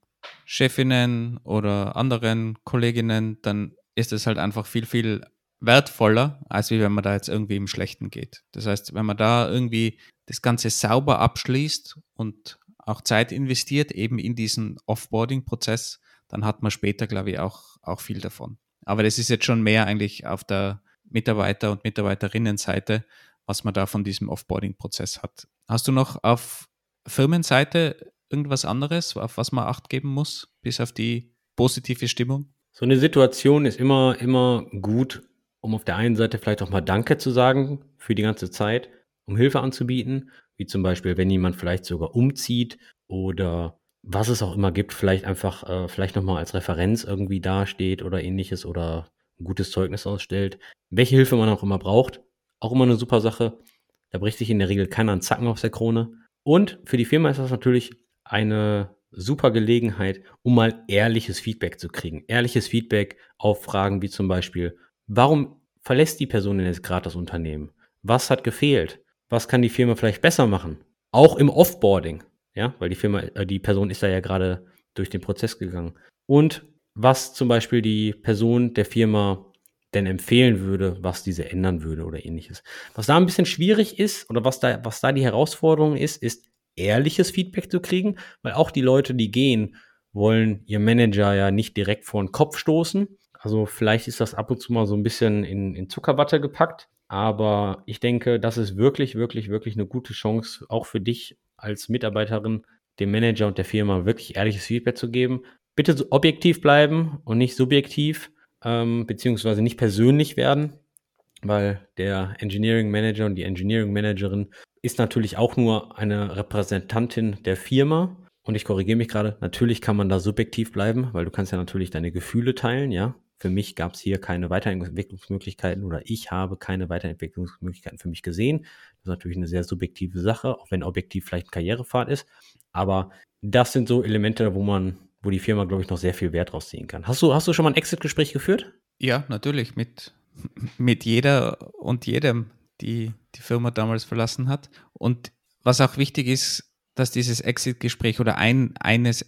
Chefinnen oder anderen Kolleginnen, dann ist es halt einfach viel, viel wertvoller, als wie wenn man da jetzt irgendwie im Schlechten geht. Das heißt, wenn man da irgendwie das Ganze sauber abschließt und auch Zeit investiert, eben in diesen Offboarding-Prozess, dann hat man später, glaube ich, auch, auch viel davon. Aber das ist jetzt schon mehr eigentlich auf der Mitarbeiter- und Mitarbeiterinnenseite, was man da von diesem Offboarding-Prozess hat. Hast du noch auf Firmenseite irgendwas anderes, auf was man Acht geben muss, bis auf die positive Stimmung? So eine Situation ist immer, immer gut, um auf der einen Seite vielleicht auch mal Danke zu sagen für die ganze Zeit, um Hilfe anzubieten, wie zum Beispiel, wenn jemand vielleicht sogar umzieht oder was es auch immer gibt, vielleicht einfach, äh, vielleicht nochmal als Referenz irgendwie dasteht oder ähnliches oder ein gutes Zeugnis ausstellt. Welche Hilfe man auch immer braucht, auch immer eine super Sache. Da bricht sich in der Regel keiner einen Zacken aus der Krone. Und für die Firma ist das natürlich eine super Gelegenheit, um mal ehrliches Feedback zu kriegen. Ehrliches Feedback auf Fragen wie zum Beispiel, warum verlässt die Person denn jetzt gerade das Unternehmen? Was hat gefehlt? Was kann die Firma vielleicht besser machen? Auch im Offboarding, ja, weil die Firma, äh, die Person ist da ja gerade durch den Prozess gegangen. Und was zum Beispiel die Person der Firma denn empfehlen würde, was diese ändern würde oder ähnliches. Was da ein bisschen schwierig ist oder was da, was da die Herausforderung ist, ist ehrliches Feedback zu kriegen, weil auch die Leute, die gehen, wollen ihr Manager ja nicht direkt vor den Kopf stoßen. Also vielleicht ist das ab und zu mal so ein bisschen in, in Zuckerwatte gepackt. Aber ich denke, das ist wirklich, wirklich, wirklich eine gute Chance, auch für dich als Mitarbeiterin, dem Manager und der Firma wirklich ehrliches Feedback zu geben bitte objektiv bleiben und nicht subjektiv, ähm, beziehungsweise nicht persönlich werden, weil der Engineering Manager und die Engineering Managerin ist natürlich auch nur eine Repräsentantin der Firma und ich korrigiere mich gerade, natürlich kann man da subjektiv bleiben, weil du kannst ja natürlich deine Gefühle teilen, ja. Für mich gab es hier keine Weiterentwicklungsmöglichkeiten oder ich habe keine Weiterentwicklungsmöglichkeiten für mich gesehen. Das ist natürlich eine sehr subjektive Sache, auch wenn objektiv vielleicht ein Karrierepfad ist. Aber das sind so Elemente, wo man, wo die Firma, glaube ich, noch sehr viel Wert rausziehen kann. Hast du, hast du schon mal ein Exit-Gespräch geführt? Ja, natürlich, mit, mit jeder und jedem, die die Firma damals verlassen hat. Und was auch wichtig ist, dass dieses Exit-Gespräch oder ein, eines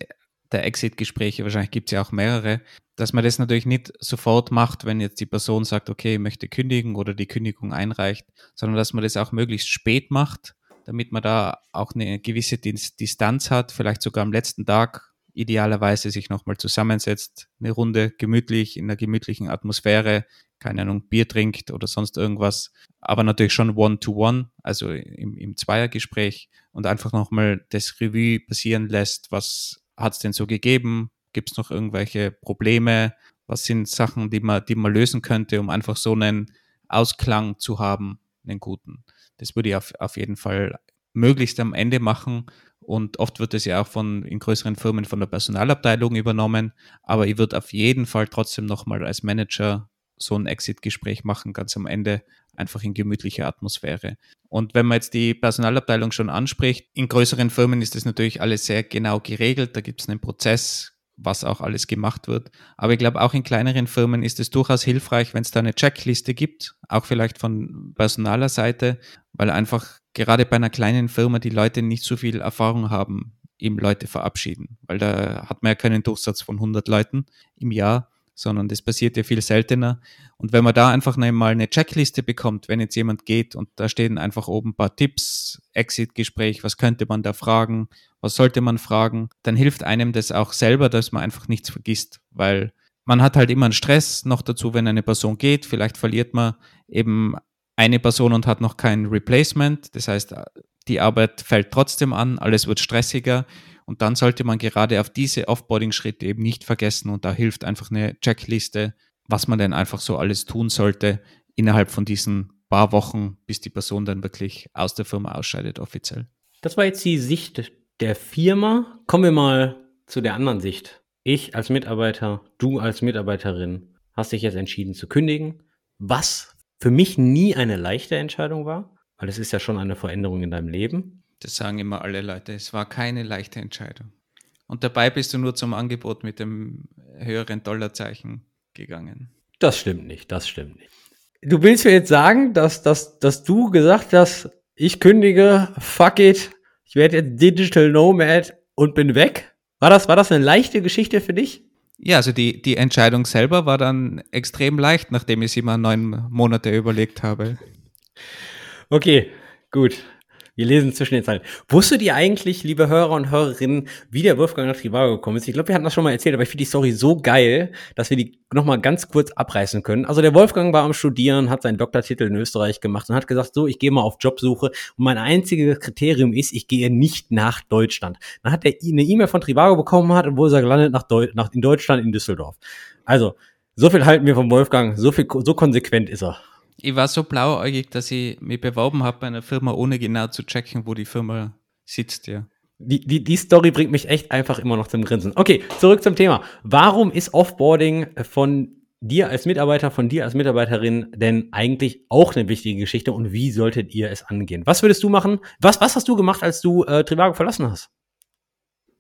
der Exit-Gespräche, wahrscheinlich gibt es ja auch mehrere, dass man das natürlich nicht sofort macht, wenn jetzt die Person sagt, okay, ich möchte kündigen oder die Kündigung einreicht, sondern dass man das auch möglichst spät macht, damit man da auch eine gewisse Distanz hat, vielleicht sogar am letzten Tag idealerweise sich nochmal zusammensetzt, eine Runde gemütlich, in einer gemütlichen Atmosphäre, keine Ahnung, Bier trinkt oder sonst irgendwas, aber natürlich schon One-to-One, -one, also im, im Zweiergespräch und einfach nochmal das Revue passieren lässt, was hat es denn so gegeben, gibt es noch irgendwelche Probleme, was sind Sachen, die man, die man lösen könnte, um einfach so einen Ausklang zu haben, einen guten. Das würde ich auf, auf jeden Fall möglichst am Ende machen. Und oft wird es ja auch von in größeren Firmen von der Personalabteilung übernommen. Aber ich würde auf jeden Fall trotzdem nochmal als Manager so ein Exit-Gespräch machen, ganz am Ende, einfach in gemütlicher Atmosphäre. Und wenn man jetzt die Personalabteilung schon anspricht, in größeren Firmen ist das natürlich alles sehr genau geregelt. Da gibt es einen Prozess, was auch alles gemacht wird. Aber ich glaube, auch in kleineren Firmen ist es durchaus hilfreich, wenn es da eine Checkliste gibt, auch vielleicht von personaler Seite, weil einfach gerade bei einer kleinen Firma die Leute nicht so viel Erfahrung haben im Leute verabschieden, weil da hat man ja keinen Durchsatz von 100 Leuten im Jahr sondern das passiert ja viel seltener. Und wenn man da einfach mal eine Checkliste bekommt, wenn jetzt jemand geht und da stehen einfach oben ein paar Tipps, Exit-Gespräch, was könnte man da fragen, was sollte man fragen, dann hilft einem das auch selber, dass man einfach nichts vergisst, weil man hat halt immer einen Stress noch dazu, wenn eine Person geht. Vielleicht verliert man eben eine Person und hat noch kein Replacement. Das heißt, die Arbeit fällt trotzdem an, alles wird stressiger und dann sollte man gerade auf diese Offboarding-Schritte eben nicht vergessen und da hilft einfach eine Checkliste, was man denn einfach so alles tun sollte innerhalb von diesen paar Wochen, bis die Person dann wirklich aus der Firma ausscheidet offiziell. Das war jetzt die Sicht der Firma. Kommen wir mal zu der anderen Sicht. Ich als Mitarbeiter, du als Mitarbeiterin hast dich jetzt entschieden zu kündigen, was für mich nie eine leichte Entscheidung war, weil es ist ja schon eine Veränderung in deinem Leben. Das sagen immer alle Leute. Es war keine leichte Entscheidung. Und dabei bist du nur zum Angebot mit dem höheren Dollarzeichen gegangen. Das stimmt nicht, das stimmt nicht. Du willst mir jetzt sagen, dass, dass, dass du gesagt hast, ich kündige, fuck it, ich werde jetzt Digital Nomad und bin weg? War das, war das eine leichte Geschichte für dich? Ja, also die, die Entscheidung selber war dann extrem leicht, nachdem ich sie mal neun Monate überlegt habe. Okay, gut. Wir lesen zwischen den Zeilen. Wusstet ihr eigentlich, liebe Hörer und Hörerinnen, wie der Wolfgang nach Trivago gekommen ist? Ich glaube, wir hatten das schon mal erzählt, aber ich finde die Story so geil, dass wir die nochmal ganz kurz abreißen können. Also der Wolfgang war am Studieren, hat seinen Doktortitel in Österreich gemacht und hat gesagt, so, ich gehe mal auf Jobsuche und mein einziges Kriterium ist, ich gehe nicht nach Deutschland. Dann hat er eine E-Mail von Trivago bekommen hat und wo ist er gelandet? Nach, Deu nach in Deutschland, in Düsseldorf. Also, so viel halten wir vom Wolfgang, so viel, so konsequent ist er ich war so blauäugig, dass ich mich beworben habe bei einer Firma, ohne genau zu checken, wo die Firma sitzt, ja. Die, die, die Story bringt mich echt einfach immer noch zum Grinsen. Okay, zurück zum Thema. Warum ist Offboarding von dir als Mitarbeiter, von dir als Mitarbeiterin denn eigentlich auch eine wichtige Geschichte und wie solltet ihr es angehen? Was würdest du machen? Was, was hast du gemacht, als du äh, Trivago verlassen hast?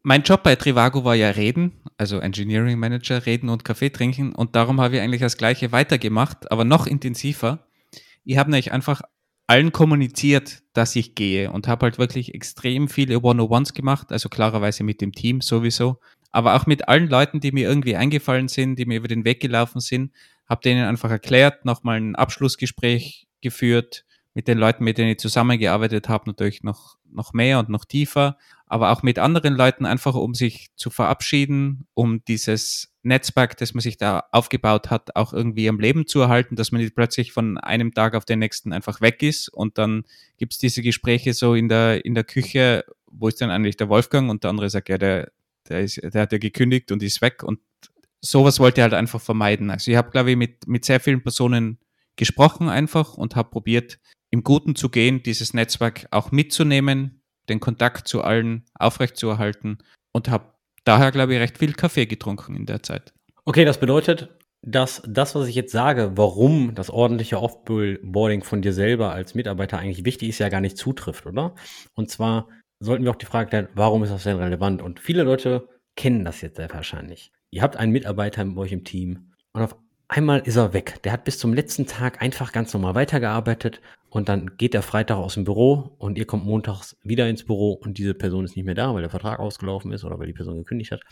mein Job bei Trivago war ja reden, also Engineering Manager, reden und Kaffee trinken und darum habe ich eigentlich das gleiche weitergemacht, aber noch intensiver. Ich habe nämlich einfach allen kommuniziert, dass ich gehe und habe halt wirklich extrem viele One-on-Ones gemacht, also klarerweise mit dem Team sowieso, aber auch mit allen Leuten, die mir irgendwie eingefallen sind, die mir über den Weg gelaufen sind, habe denen einfach erklärt, nochmal ein Abschlussgespräch geführt, mit den Leuten, mit denen ich zusammengearbeitet habe, natürlich noch, noch mehr und noch tiefer. Aber auch mit anderen Leuten einfach, um sich zu verabschieden, um dieses Netzwerk, das man sich da aufgebaut hat, auch irgendwie am Leben zu erhalten, dass man nicht plötzlich von einem Tag auf den nächsten einfach weg ist. Und dann gibt es diese Gespräche so in der, in der Küche, wo ist denn eigentlich der Wolfgang? Und der andere sagt, ja, der, der, ist, der hat ja gekündigt und ist weg. Und sowas wollte ich halt einfach vermeiden. Also ich habe, glaube ich, mit, mit sehr vielen Personen gesprochen einfach und habe probiert, im Guten zu gehen, dieses Netzwerk auch mitzunehmen, den Kontakt zu allen aufrechtzuerhalten und habe daher, glaube ich, recht viel Kaffee getrunken in der Zeit. Okay, das bedeutet, dass das, was ich jetzt sage, warum das ordentliche Offboarding von dir selber als Mitarbeiter eigentlich wichtig ist, ja gar nicht zutrifft, oder? Und zwar sollten wir auch die Frage stellen, warum ist das denn relevant? Und viele Leute kennen das jetzt sehr wahrscheinlich. Ihr habt einen Mitarbeiter bei euch im Team und auf einmal ist er weg. Der hat bis zum letzten Tag einfach ganz normal weitergearbeitet und dann geht er Freitag aus dem Büro und ihr kommt montags wieder ins Büro und diese Person ist nicht mehr da, weil der Vertrag ausgelaufen ist oder weil die Person gekündigt hat.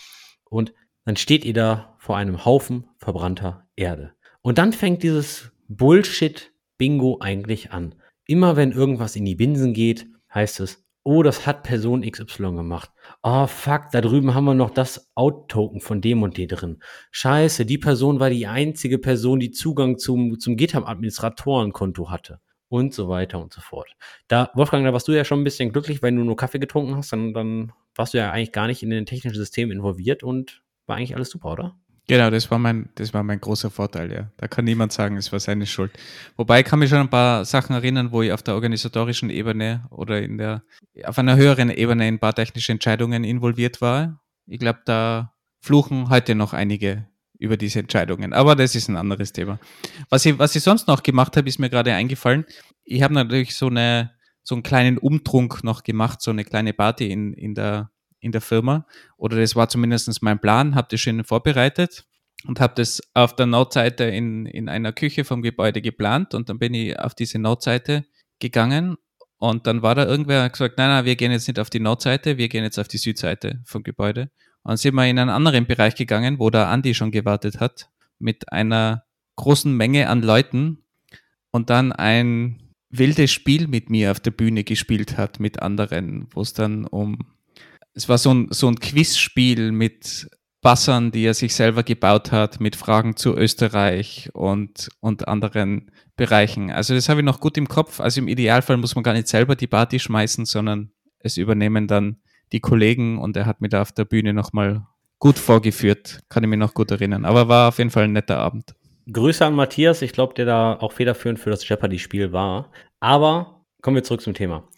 Und dann steht ihr da vor einem Haufen verbrannter Erde. Und dann fängt dieses Bullshit-Bingo eigentlich an. Immer wenn irgendwas in die Binsen geht, heißt es, oh, das hat Person XY gemacht. Oh, fuck, da drüben haben wir noch das Out-Token von dem und dem drin. Scheiße, die Person war die einzige Person, die Zugang zum, zum GitHub-Administratorenkonto hatte. Und so weiter und so fort. Da, Wolfgang, da warst du ja schon ein bisschen glücklich, weil du nur Kaffee getrunken hast, dann, dann warst du ja eigentlich gar nicht in den technischen System involviert und war eigentlich alles super, oder? Genau, das war mein, das war mein großer Vorteil, ja. Da kann niemand sagen, es war seine Schuld. Wobei ich kann mich schon ein paar Sachen erinnern, wo ich auf der organisatorischen Ebene oder in der, auf einer höheren Ebene in ein paar technische Entscheidungen involviert war. Ich glaube, da fluchen heute noch einige über diese Entscheidungen. Aber das ist ein anderes Thema. Was ich, was ich sonst noch gemacht habe, ist mir gerade eingefallen. Ich habe natürlich so eine, so einen kleinen Umtrunk noch gemacht, so eine kleine Party in, in der in der Firma. Oder das war zumindest mein Plan, habe das schön vorbereitet und habe das auf der Notseite in, in einer Küche vom Gebäude geplant und dann bin ich auf diese Notseite gegangen und dann war da irgendwer gesagt, nein, nein, wir gehen jetzt nicht auf die Nordseite, wir gehen jetzt auf die Südseite vom Gebäude. Und sind wir in einen anderen Bereich gegangen, wo der Andi schon gewartet hat, mit einer großen Menge an Leuten und dann ein wildes Spiel mit mir auf der Bühne gespielt hat mit anderen, wo es dann um es war so ein, so ein Quizspiel mit Bassern, die er sich selber gebaut hat, mit Fragen zu Österreich und, und anderen Bereichen. Also das habe ich noch gut im Kopf. Also im Idealfall muss man gar nicht selber die Party schmeißen, sondern es übernehmen dann die Kollegen und er hat mir da auf der Bühne nochmal gut vorgeführt. Kann ich mich noch gut erinnern. Aber war auf jeden Fall ein netter Abend. Grüße an Matthias, ich glaube, der da auch federführend für das Jeopardy-Spiel war. Aber kommen wir zurück zum Thema.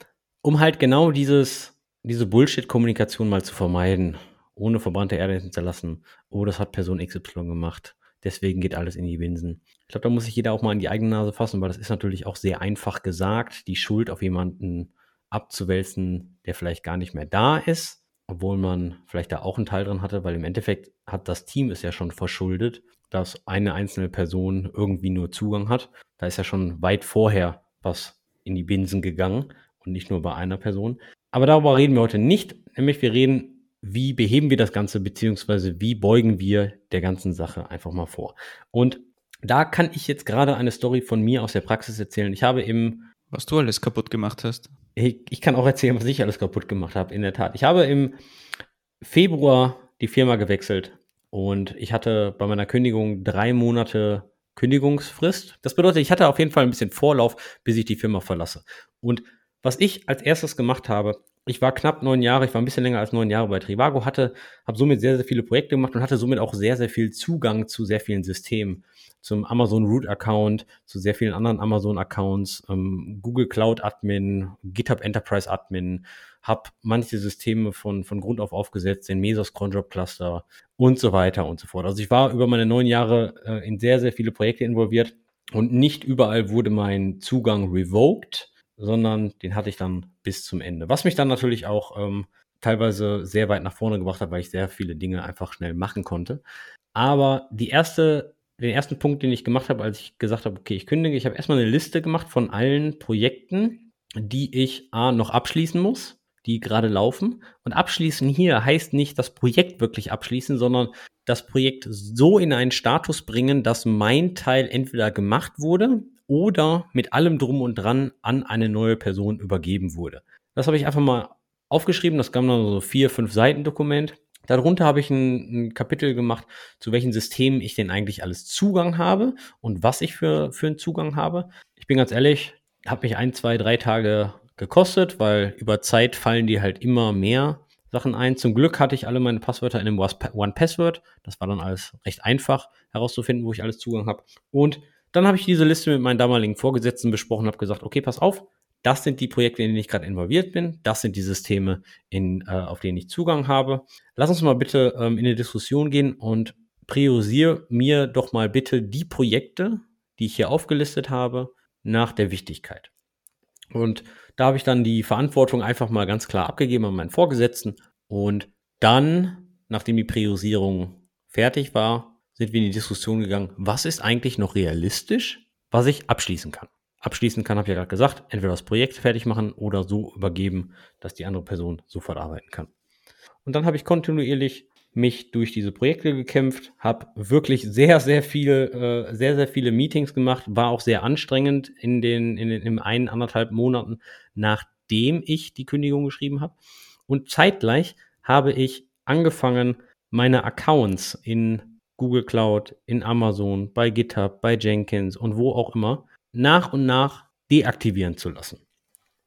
Um halt genau dieses diese Bullshit-Kommunikation mal zu vermeiden, ohne verbrannte Erde hinterlassen. Oh, das hat Person XY gemacht. Deswegen geht alles in die Binsen. Ich glaube, da muss sich jeder auch mal in die eigene Nase fassen, weil das ist natürlich auch sehr einfach gesagt, die Schuld auf jemanden abzuwälzen, der vielleicht gar nicht mehr da ist, obwohl man vielleicht da auch einen Teil drin hatte, weil im Endeffekt hat das Team es ja schon verschuldet, dass eine einzelne Person irgendwie nur Zugang hat. Da ist ja schon weit vorher was in die Binsen gegangen und nicht nur bei einer Person. Aber darüber reden wir heute nicht, nämlich wir reden, wie beheben wir das Ganze, beziehungsweise wie beugen wir der ganzen Sache einfach mal vor. Und da kann ich jetzt gerade eine Story von mir aus der Praxis erzählen. Ich habe im was du alles kaputt gemacht hast. Ich, ich kann auch erzählen, was ich alles kaputt gemacht habe, in der Tat. Ich habe im Februar die Firma gewechselt und ich hatte bei meiner Kündigung drei Monate Kündigungsfrist. Das bedeutet, ich hatte auf jeden Fall ein bisschen Vorlauf, bis ich die Firma verlasse. Und was ich als erstes gemacht habe, ich war knapp neun Jahre, ich war ein bisschen länger als neun Jahre bei Trivago, hatte, habe somit sehr, sehr viele Projekte gemacht und hatte somit auch sehr, sehr viel Zugang zu sehr vielen Systemen. Zum Amazon Root Account, zu sehr vielen anderen Amazon Accounts, ähm, Google Cloud Admin, GitHub Enterprise Admin, habe manche Systeme von, von Grund auf aufgesetzt, den Mesos Cronjob Cluster und so weiter und so fort. Also ich war über meine neun Jahre äh, in sehr, sehr viele Projekte involviert und nicht überall wurde mein Zugang revoked sondern den hatte ich dann bis zum Ende. Was mich dann natürlich auch ähm, teilweise sehr weit nach vorne gebracht hat, weil ich sehr viele Dinge einfach schnell machen konnte. Aber die erste, den ersten Punkt, den ich gemacht habe, als ich gesagt habe, okay, ich kündige, ich habe erstmal eine Liste gemacht von allen Projekten, die ich A, noch abschließen muss, die gerade laufen. Und abschließen hier heißt nicht das Projekt wirklich abschließen, sondern das Projekt so in einen Status bringen, dass mein Teil entweder gemacht wurde oder mit allem drum und dran an eine neue Person übergeben wurde. Das habe ich einfach mal aufgeschrieben. Das kam dann so vier, fünf Seiten Dokument. Darunter habe ich ein, ein, Kapitel gemacht, zu welchen Systemen ich denn eigentlich alles Zugang habe und was ich für, für einen Zugang habe. Ich bin ganz ehrlich, habe mich ein, zwei, drei Tage gekostet, weil über Zeit fallen die halt immer mehr Sachen ein. Zum Glück hatte ich alle meine Passwörter in dem One Password. Das war dann alles recht einfach herauszufinden, wo ich alles Zugang habe. Und dann habe ich diese Liste mit meinen damaligen Vorgesetzten besprochen, habe gesagt, okay, pass auf, das sind die Projekte, in denen ich gerade involviert bin, das sind die Systeme, in, äh, auf denen ich Zugang habe. Lass uns mal bitte ähm, in eine Diskussion gehen und priorisiere mir doch mal bitte die Projekte, die ich hier aufgelistet habe, nach der Wichtigkeit. Und da habe ich dann die Verantwortung einfach mal ganz klar abgegeben an meinen Vorgesetzten. Und dann, nachdem die Priorisierung fertig war, sind wir in die Diskussion gegangen, was ist eigentlich noch realistisch, was ich abschließen kann. Abschließen kann, habe ich ja gerade gesagt, entweder das Projekt fertig machen oder so übergeben, dass die andere Person sofort arbeiten kann. Und dann habe ich kontinuierlich mich durch diese Projekte gekämpft, habe wirklich sehr, sehr viele, äh, sehr, sehr viele Meetings gemacht, war auch sehr anstrengend in den, in den in einen, anderthalb Monaten, nachdem ich die Kündigung geschrieben habe. Und zeitgleich habe ich angefangen, meine Accounts in Google Cloud, in Amazon, bei GitHub, bei Jenkins und wo auch immer nach und nach deaktivieren zu lassen.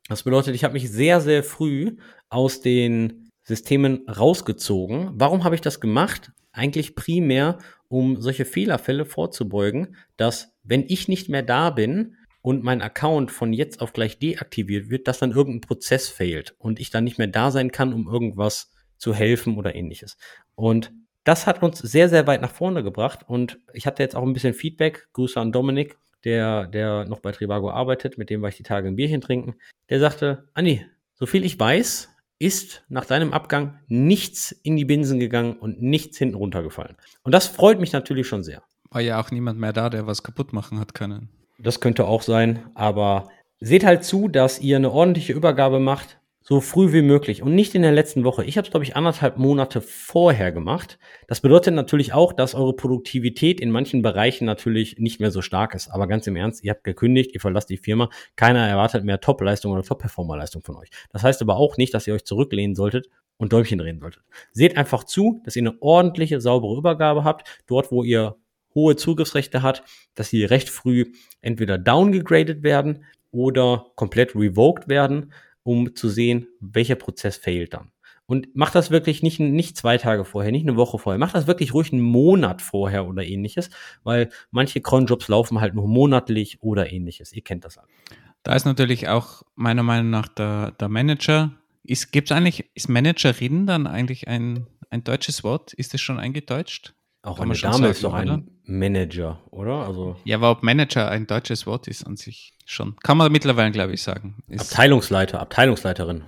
Das bedeutet, ich habe mich sehr, sehr früh aus den Systemen rausgezogen. Warum habe ich das gemacht? Eigentlich primär, um solche Fehlerfälle vorzubeugen, dass wenn ich nicht mehr da bin und mein Account von jetzt auf gleich deaktiviert wird, dass dann irgendein Prozess fehlt und ich dann nicht mehr da sein kann, um irgendwas zu helfen oder ähnliches. Und das hat uns sehr, sehr weit nach vorne gebracht und ich hatte jetzt auch ein bisschen Feedback. Grüße an Dominik, der, der noch bei Trivago arbeitet, mit dem war ich die Tage ein Bierchen trinken. Der sagte, Anni, so viel ich weiß, ist nach deinem Abgang nichts in die Binsen gegangen und nichts hinten runtergefallen. Und das freut mich natürlich schon sehr. War ja auch niemand mehr da, der was kaputt machen hat können. Das könnte auch sein, aber seht halt zu, dass ihr eine ordentliche Übergabe macht, so früh wie möglich und nicht in der letzten Woche. Ich habe es, glaube ich, anderthalb Monate vorher gemacht. Das bedeutet natürlich auch, dass eure Produktivität in manchen Bereichen natürlich nicht mehr so stark ist. Aber ganz im Ernst, ihr habt gekündigt, ihr verlasst die Firma, keiner erwartet mehr Top-Leistung oder Top-Performer-Leistung von euch. Das heißt aber auch nicht, dass ihr euch zurücklehnen solltet und Däumchen drehen solltet. Seht einfach zu, dass ihr eine ordentliche, saubere Übergabe habt, dort, wo ihr hohe Zugriffsrechte habt, dass sie recht früh entweder downgegradet werden oder komplett revoked werden um zu sehen, welcher Prozess fehlt dann. Und mach das wirklich nicht, nicht zwei Tage vorher, nicht eine Woche vorher. Mach das wirklich ruhig einen Monat vorher oder ähnliches, weil manche Cronjobs laufen halt nur monatlich oder ähnliches. Ihr kennt das alle. Da ist natürlich auch meiner Meinung nach der, der Manager. Gibt es eigentlich, ist Managerin dann eigentlich ein, ein deutsches Wort? Ist das schon eingedeutscht? Auch Kann eine Dame sagen, ist doch ein? Manager, oder? Also ja, aber ob Manager ein deutsches Wort ist an sich schon. Kann man mittlerweile, glaube ich, sagen. Ist Abteilungsleiter, Abteilungsleiterin,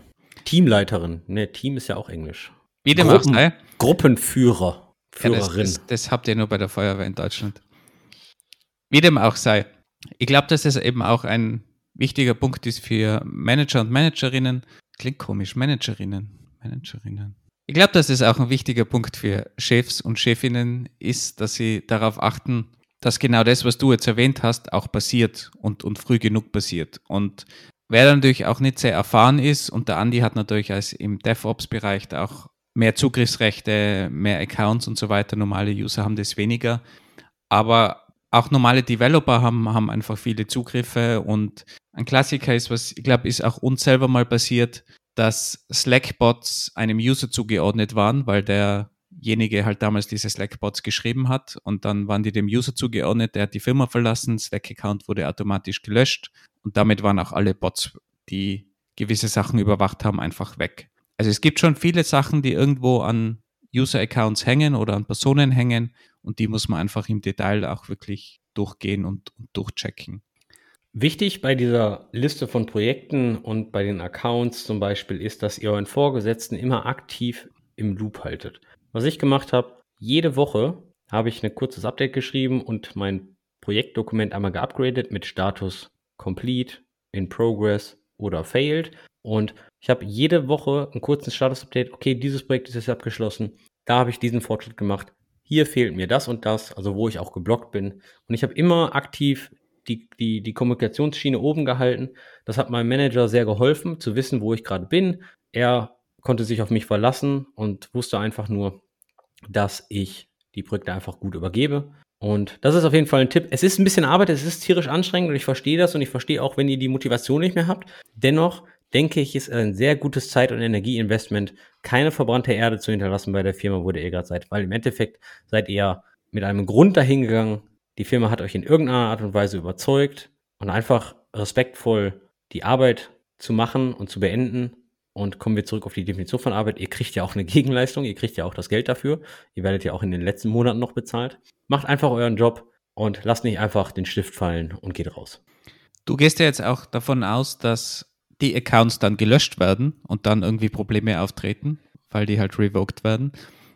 Teamleiterin. Ne, Team ist ja auch Englisch. Wie dem Gruppen, auch sei. Gruppenführer, Führerin. Ja, das, das, das, habt ihr nur bei der Feuerwehr in Deutschland. Wie dem auch sei. Ich glaube, dass das eben auch ein wichtiger Punkt ist für Manager und Managerinnen. Klingt komisch, Managerinnen. Managerinnen. Ich glaube, dass es auch ein wichtiger Punkt für Chefs und Chefinnen ist, dass sie darauf achten, dass genau das, was du jetzt erwähnt hast, auch passiert und, und früh genug passiert. Und wer natürlich auch nicht sehr erfahren ist, und der Andi hat natürlich als im DevOps-Bereich auch mehr Zugriffsrechte, mehr Accounts und so weiter. Normale User haben das weniger. Aber auch normale Developer haben, haben einfach viele Zugriffe und ein Klassiker ist, was ich glaube, ist auch uns selber mal passiert dass Slack-Bots einem User zugeordnet waren, weil derjenige halt damals diese Slack-Bots geschrieben hat und dann waren die dem User zugeordnet, der hat die Firma verlassen, Slack-Account wurde automatisch gelöscht und damit waren auch alle Bots, die gewisse Sachen überwacht haben, einfach weg. Also es gibt schon viele Sachen, die irgendwo an User-Accounts hängen oder an Personen hängen und die muss man einfach im Detail auch wirklich durchgehen und, und durchchecken. Wichtig bei dieser Liste von Projekten und bei den Accounts zum Beispiel ist, dass ihr euren Vorgesetzten immer aktiv im Loop haltet. Was ich gemacht habe, jede Woche habe ich ein kurzes Update geschrieben und mein Projektdokument einmal geupgradet mit Status Complete, in Progress oder Failed. Und ich habe jede Woche einen kurzen Status-Update. Okay, dieses Projekt ist jetzt abgeschlossen. Da habe ich diesen Fortschritt gemacht. Hier fehlt mir das und das, also wo ich auch geblockt bin. Und ich habe immer aktiv die, die, die Kommunikationsschiene oben gehalten. Das hat meinem Manager sehr geholfen, zu wissen, wo ich gerade bin. Er konnte sich auf mich verlassen und wusste einfach nur, dass ich die Projekte einfach gut übergebe. Und das ist auf jeden Fall ein Tipp. Es ist ein bisschen Arbeit, es ist tierisch anstrengend und ich verstehe das und ich verstehe auch, wenn ihr die Motivation nicht mehr habt. Dennoch denke ich, ist ein sehr gutes Zeit- und Energieinvestment, keine verbrannte Erde zu hinterlassen bei der Firma, wo ihr gerade seid, weil im Endeffekt seid ihr mit einem Grund dahingegangen, die Firma hat euch in irgendeiner Art und Weise überzeugt und einfach respektvoll die Arbeit zu machen und zu beenden. Und kommen wir zurück auf die Definition von Arbeit. Ihr kriegt ja auch eine [LAUGHS] Gegenleistung, ihr kriegt ja auch das Geld dafür. Ihr werdet ja auch in den letzten Monaten noch bezahlt. Macht einfach euren Job und lasst nicht einfach den Stift fallen und geht raus. Du gehst ja jetzt auch davon aus, dass die Accounts dann gelöscht werden und dann irgendwie Probleme auftreten, weil die halt revoked werden.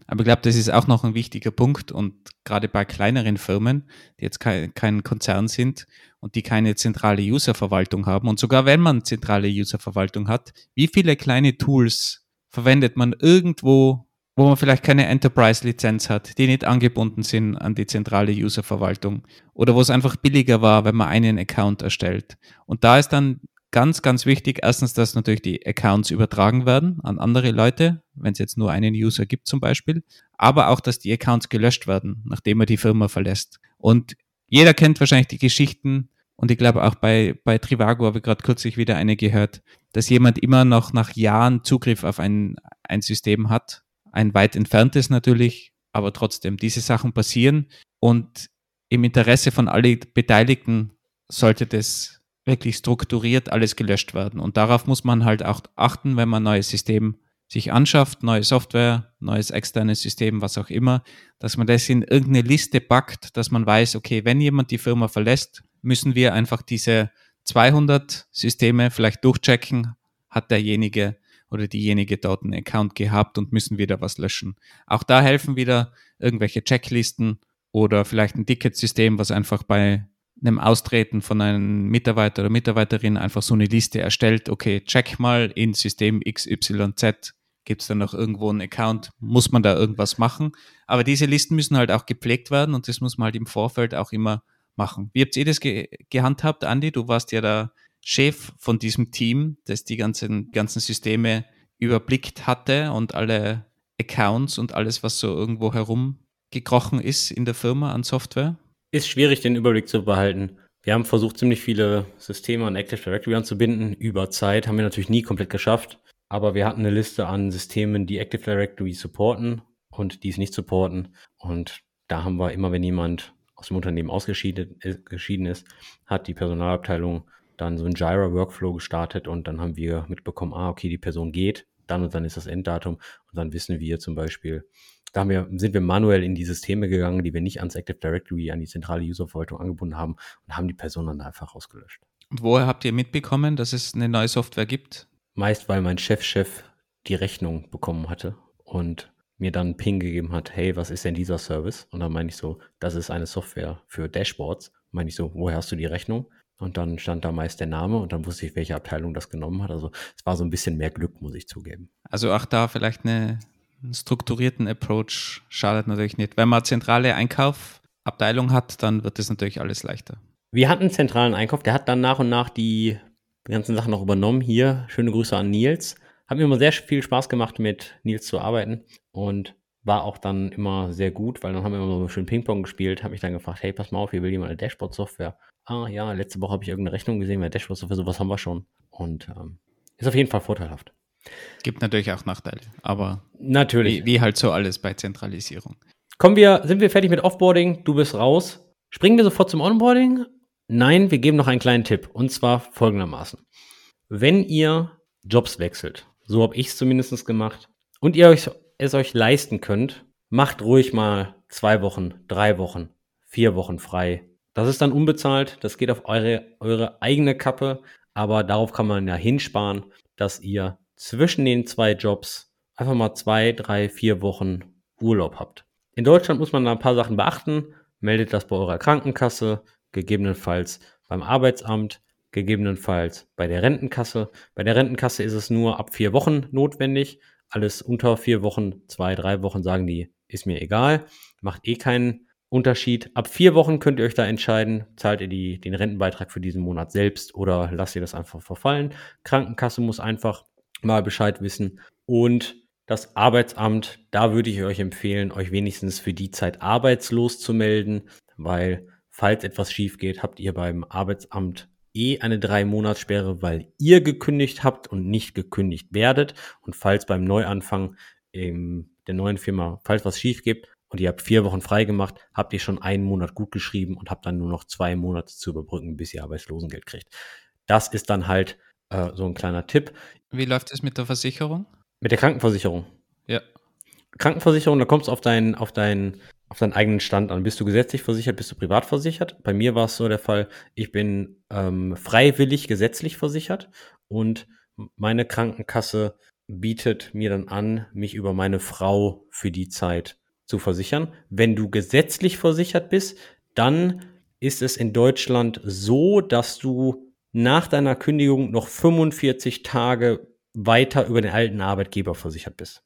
Aber ich glaube, das ist auch noch ein wichtiger Punkt und gerade bei kleineren Firmen, die jetzt kein, kein Konzern sind und die keine zentrale Userverwaltung haben und sogar wenn man zentrale Userverwaltung hat, wie viele kleine Tools verwendet man irgendwo, wo man vielleicht keine Enterprise-Lizenz hat, die nicht angebunden sind an die zentrale Userverwaltung oder wo es einfach billiger war, wenn man einen Account erstellt. Und da ist dann ganz, ganz wichtig, erstens, dass natürlich die Accounts übertragen werden an andere Leute, wenn es jetzt nur einen User gibt zum Beispiel, aber auch, dass die Accounts gelöscht werden, nachdem er die Firma verlässt. Und jeder kennt wahrscheinlich die Geschichten, und ich glaube auch bei, bei Trivago habe ich gerade kürzlich wieder eine gehört, dass jemand immer noch nach Jahren Zugriff auf ein, ein System hat. Ein weit entferntes natürlich, aber trotzdem, diese Sachen passieren und im Interesse von allen Beteiligten sollte das wirklich strukturiert alles gelöscht werden. Und darauf muss man halt auch achten, wenn man ein neues System sich anschafft, neue Software, neues externes System, was auch immer, dass man das in irgendeine Liste packt, dass man weiß, okay, wenn jemand die Firma verlässt, müssen wir einfach diese 200 Systeme vielleicht durchchecken, hat derjenige oder diejenige dort einen Account gehabt und müssen wieder was löschen. Auch da helfen wieder irgendwelche Checklisten oder vielleicht ein Ticketsystem, was einfach bei einem Austreten von einem Mitarbeiter oder Mitarbeiterin einfach so eine Liste erstellt, okay, check mal in System XYZ, gibt es da noch irgendwo einen Account, muss man da irgendwas machen. Aber diese Listen müssen halt auch gepflegt werden und das muss man halt im Vorfeld auch immer machen. Wie habt ihr das ge gehandhabt, Andi? Du warst ja der Chef von diesem Team, das die ganzen, ganzen Systeme überblickt hatte und alle Accounts und alles, was so irgendwo herumgekrochen ist in der Firma an Software ist schwierig, den Überblick zu behalten. Wir haben versucht, ziemlich viele Systeme an Active Directory anzubinden. Über Zeit haben wir natürlich nie komplett geschafft. Aber wir hatten eine Liste an Systemen, die Active Directory supporten und die es nicht supporten. Und da haben wir immer, wenn jemand aus dem Unternehmen ausgeschieden ist, hat die Personalabteilung dann so einen Jira-Workflow gestartet und dann haben wir mitbekommen, ah, okay, die Person geht, dann und dann ist das Enddatum und dann wissen wir zum Beispiel, da wir, sind wir manuell in die Systeme gegangen, die wir nicht ans Active Directory, an die zentrale Userverwaltung angebunden haben und haben die Person dann einfach ausgelöscht. Und woher habt ihr mitbekommen, dass es eine neue Software gibt? Meist, weil mein Chefchef -Chef die Rechnung bekommen hatte und mir dann einen Ping gegeben hat, hey, was ist denn dieser Service? Und dann meine ich so, das ist eine Software für Dashboards. Meine ich so, woher hast du die Rechnung? Und dann stand da meist der Name und dann wusste ich, welche Abteilung das genommen hat. Also es war so ein bisschen mehr Glück, muss ich zugeben. Also auch da vielleicht eine einen strukturierten Approach schadet natürlich nicht. Wenn man zentrale Einkaufabteilung hat, dann wird das natürlich alles leichter. Wir hatten einen zentralen Einkauf, der hat dann nach und nach die ganzen Sachen noch übernommen. Hier, schöne Grüße an Nils. Hat mir immer sehr viel Spaß gemacht, mit Nils zu arbeiten und war auch dann immer sehr gut, weil dann haben wir immer so schön Ping-Pong gespielt. Habe mich dann gefragt, hey, pass mal auf, hier will jemand eine Dashboard-Software. Ah ja, letzte Woche habe ich irgendeine Rechnung gesehen, weil Dashboard-Software, sowas haben wir schon. Und ähm, ist auf jeden Fall vorteilhaft. Gibt natürlich auch Nachteile, aber natürlich. Wie, wie, halt so alles bei Zentralisierung. Kommen wir, sind wir fertig mit Offboarding? Du bist raus. Springen wir sofort zum Onboarding? Nein, wir geben noch einen kleinen Tipp und zwar folgendermaßen. Wenn ihr Jobs wechselt, so habe ich es zumindest gemacht, und ihr euch, es euch leisten könnt, macht ruhig mal zwei Wochen, drei Wochen, vier Wochen frei. Das ist dann unbezahlt, das geht auf eure, eure eigene Kappe, aber darauf kann man ja hinsparen, dass ihr zwischen den zwei Jobs einfach mal zwei, drei, vier Wochen Urlaub habt. In Deutschland muss man da ein paar Sachen beachten. Meldet das bei eurer Krankenkasse, gegebenenfalls beim Arbeitsamt, gegebenenfalls bei der Rentenkasse. Bei der Rentenkasse ist es nur ab vier Wochen notwendig. Alles unter vier Wochen, zwei, drei Wochen sagen die, ist mir egal. Macht eh keinen Unterschied. Ab vier Wochen könnt ihr euch da entscheiden, zahlt ihr die, den Rentenbeitrag für diesen Monat selbst oder lasst ihr das einfach verfallen. Krankenkasse muss einfach mal Bescheid wissen. Und das Arbeitsamt, da würde ich euch empfehlen, euch wenigstens für die Zeit arbeitslos zu melden, weil falls etwas schief geht, habt ihr beim Arbeitsamt eh eine drei Monatssperre, weil ihr gekündigt habt und nicht gekündigt werdet. Und falls beim Neuanfang der neuen Firma, falls was schief geht und ihr habt vier Wochen frei gemacht, habt ihr schon einen Monat gut geschrieben und habt dann nur noch zwei Monate zu überbrücken, bis ihr Arbeitslosengeld kriegt. Das ist dann halt äh, so ein kleiner Tipp. Wie läuft es mit der Versicherung? Mit der Krankenversicherung. Ja. Krankenversicherung, da kommst du auf deinen, auf deinen, auf deinen eigenen Stand an. Bist du gesetzlich versichert, bist du privat versichert? Bei mir war es so der Fall, ich bin ähm, freiwillig gesetzlich versichert und meine Krankenkasse bietet mir dann an, mich über meine Frau für die Zeit zu versichern. Wenn du gesetzlich versichert bist, dann ist es in Deutschland so, dass du nach deiner Kündigung noch 45 Tage weiter über den alten Arbeitgeber versichert bist.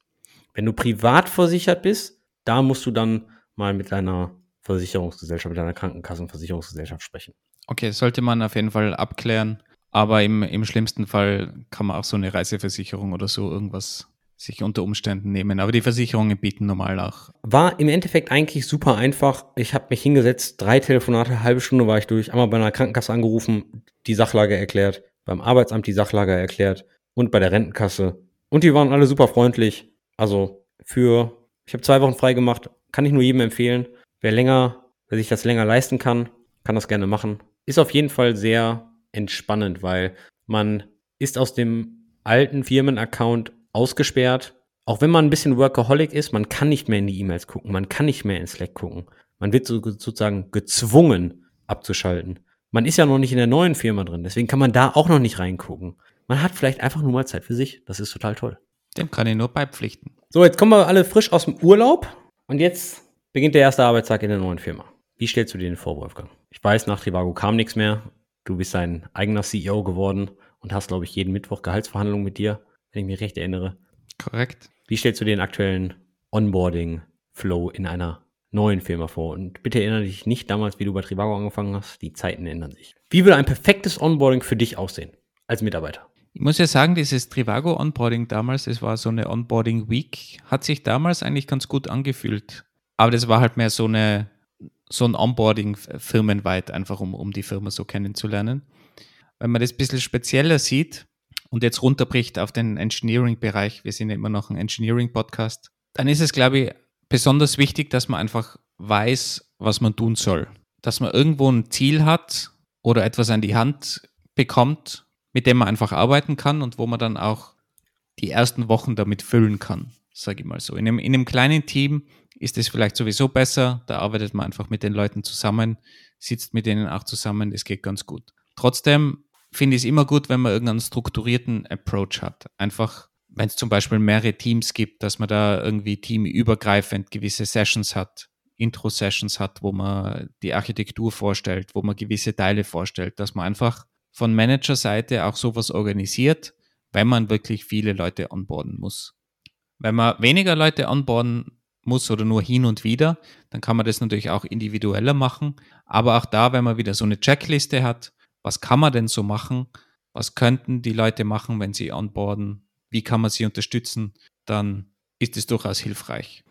Wenn du privat versichert bist, da musst du dann mal mit deiner Versicherungsgesellschaft, mit deiner Krankenkassenversicherungsgesellschaft sprechen. Okay, sollte man auf jeden Fall abklären. Aber im, im schlimmsten Fall kann man auch so eine Reiseversicherung oder so irgendwas sich unter Umständen nehmen. Aber die Versicherungen bieten normal auch. War im Endeffekt eigentlich super einfach. Ich habe mich hingesetzt, drei Telefonate, halbe Stunde war ich durch, einmal bei einer Krankenkasse angerufen, die Sachlage erklärt, beim Arbeitsamt die Sachlage erklärt und bei der Rentenkasse. Und die waren alle super freundlich. Also für, ich habe zwei Wochen frei gemacht, kann ich nur jedem empfehlen. Wer länger, wer sich das länger leisten kann, kann das gerne machen. Ist auf jeden Fall sehr entspannend, weil man ist aus dem alten Firmenaccount ausgesperrt. Auch wenn man ein bisschen Workaholic ist, man kann nicht mehr in die E-Mails gucken, man kann nicht mehr in Slack gucken. Man wird so, sozusagen gezwungen abzuschalten. Man ist ja noch nicht in der neuen Firma drin, deswegen kann man da auch noch nicht reingucken. Man hat vielleicht einfach nur mal Zeit für sich. Das ist total toll. Dem kann ich nur beipflichten. So, jetzt kommen wir alle frisch aus dem Urlaub und jetzt beginnt der erste Arbeitstag in der neuen Firma. Wie stellst du dir den vor, Wolfgang? Ich weiß, nach Trivago kam nichts mehr. Du bist ein eigener CEO geworden und hast, glaube ich, jeden Mittwoch Gehaltsverhandlungen mit dir, wenn ich mich recht erinnere. Korrekt. Wie stellst du den aktuellen Onboarding-Flow in einer neuen Firma vor? Und bitte erinnere dich nicht damals, wie du bei Trivago angefangen hast. Die Zeiten ändern sich. Wie würde ein perfektes Onboarding für dich aussehen als Mitarbeiter? Ich muss ja sagen, dieses Trivago Onboarding damals, es war so eine Onboarding Week, hat sich damals eigentlich ganz gut angefühlt. Aber das war halt mehr so eine so ein Onboarding firmenweit, einfach um, um die Firma so kennenzulernen. Wenn man das ein bisschen spezieller sieht und jetzt runterbricht auf den Engineering-Bereich, wir sind ja immer noch ein Engineering-Podcast, dann ist es, glaube ich, besonders wichtig, dass man einfach weiß, was man tun soll. Dass man irgendwo ein Ziel hat oder etwas an die Hand bekommt, mit dem man einfach arbeiten kann und wo man dann auch die ersten Wochen damit füllen kann, sage ich mal so. In einem, in einem kleinen Team ist es vielleicht sowieso besser. Da arbeitet man einfach mit den Leuten zusammen, sitzt mit denen auch zusammen, das geht ganz gut. Trotzdem finde ich es immer gut, wenn man irgendeinen strukturierten Approach hat. Einfach, wenn es zum Beispiel mehrere Teams gibt, dass man da irgendwie teamübergreifend gewisse Sessions hat, Intro-Sessions hat, wo man die Architektur vorstellt, wo man gewisse Teile vorstellt, dass man einfach von Managerseite auch sowas organisiert, wenn man wirklich viele Leute onboarden muss. Wenn man weniger Leute onboarden muss oder nur hin und wieder, dann kann man das natürlich auch individueller machen. Aber auch da, wenn man wieder so eine Checkliste hat, was kann man denn so machen? Was könnten die Leute machen, wenn sie onboarden? Wie kann man sie unterstützen? Dann ist es durchaus hilfreich.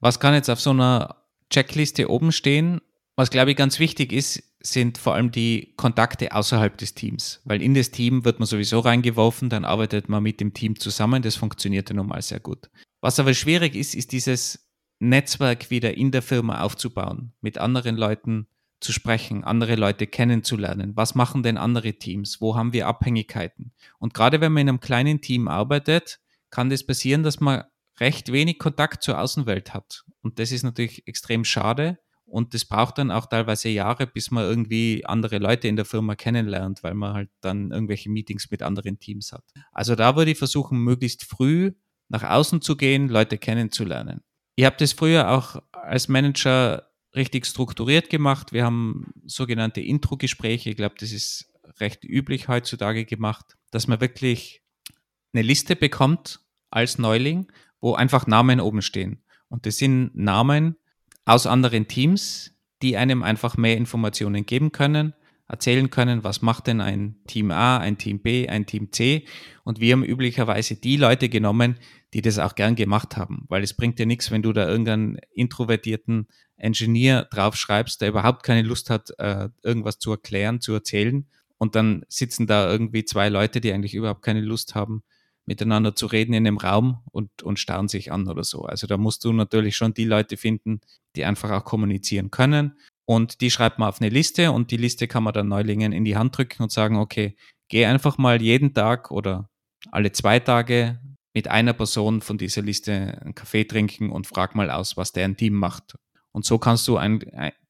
Was kann jetzt auf so einer Checkliste oben stehen? Was, glaube ich, ganz wichtig ist, sind vor allem die Kontakte außerhalb des Teams. Weil in das Team wird man sowieso reingeworfen, dann arbeitet man mit dem Team zusammen. Das funktioniert ja normal sehr gut. Was aber schwierig ist, ist dieses Netzwerk wieder in der Firma aufzubauen, mit anderen Leuten zu sprechen, andere Leute kennenzulernen. Was machen denn andere Teams? Wo haben wir Abhängigkeiten? Und gerade wenn man in einem kleinen Team arbeitet, kann das passieren, dass man recht wenig Kontakt zur Außenwelt hat. Und das ist natürlich extrem schade. Und das braucht dann auch teilweise Jahre, bis man irgendwie andere Leute in der Firma kennenlernt, weil man halt dann irgendwelche Meetings mit anderen Teams hat. Also da würde ich versuchen, möglichst früh nach außen zu gehen, Leute kennenzulernen. Ich habe das früher auch als Manager richtig strukturiert gemacht. Wir haben sogenannte Intro-Gespräche. Ich glaube, das ist recht üblich heutzutage gemacht, dass man wirklich eine Liste bekommt als Neuling, wo einfach Namen oben stehen. Und das sind Namen aus anderen Teams, die einem einfach mehr Informationen geben können, erzählen können, was macht denn ein Team A, ein Team B, ein Team C. Und wir haben üblicherweise die Leute genommen, die das auch gern gemacht haben, weil es bringt dir nichts, wenn du da irgendeinen introvertierten Engineer draufschreibst, der überhaupt keine Lust hat, äh, irgendwas zu erklären, zu erzählen. Und dann sitzen da irgendwie zwei Leute, die eigentlich überhaupt keine Lust haben, miteinander zu reden in einem Raum und, und starren sich an oder so. Also da musst du natürlich schon die Leute finden, die einfach auch kommunizieren können und die schreibt man auf eine Liste und die Liste kann man dann Neulingen in die Hand drücken und sagen, okay, Geh einfach mal jeden Tag oder alle zwei Tage mit einer Person von dieser Liste einen Kaffee trinken und frag mal aus, was deren Team macht. Und so kannst du ein,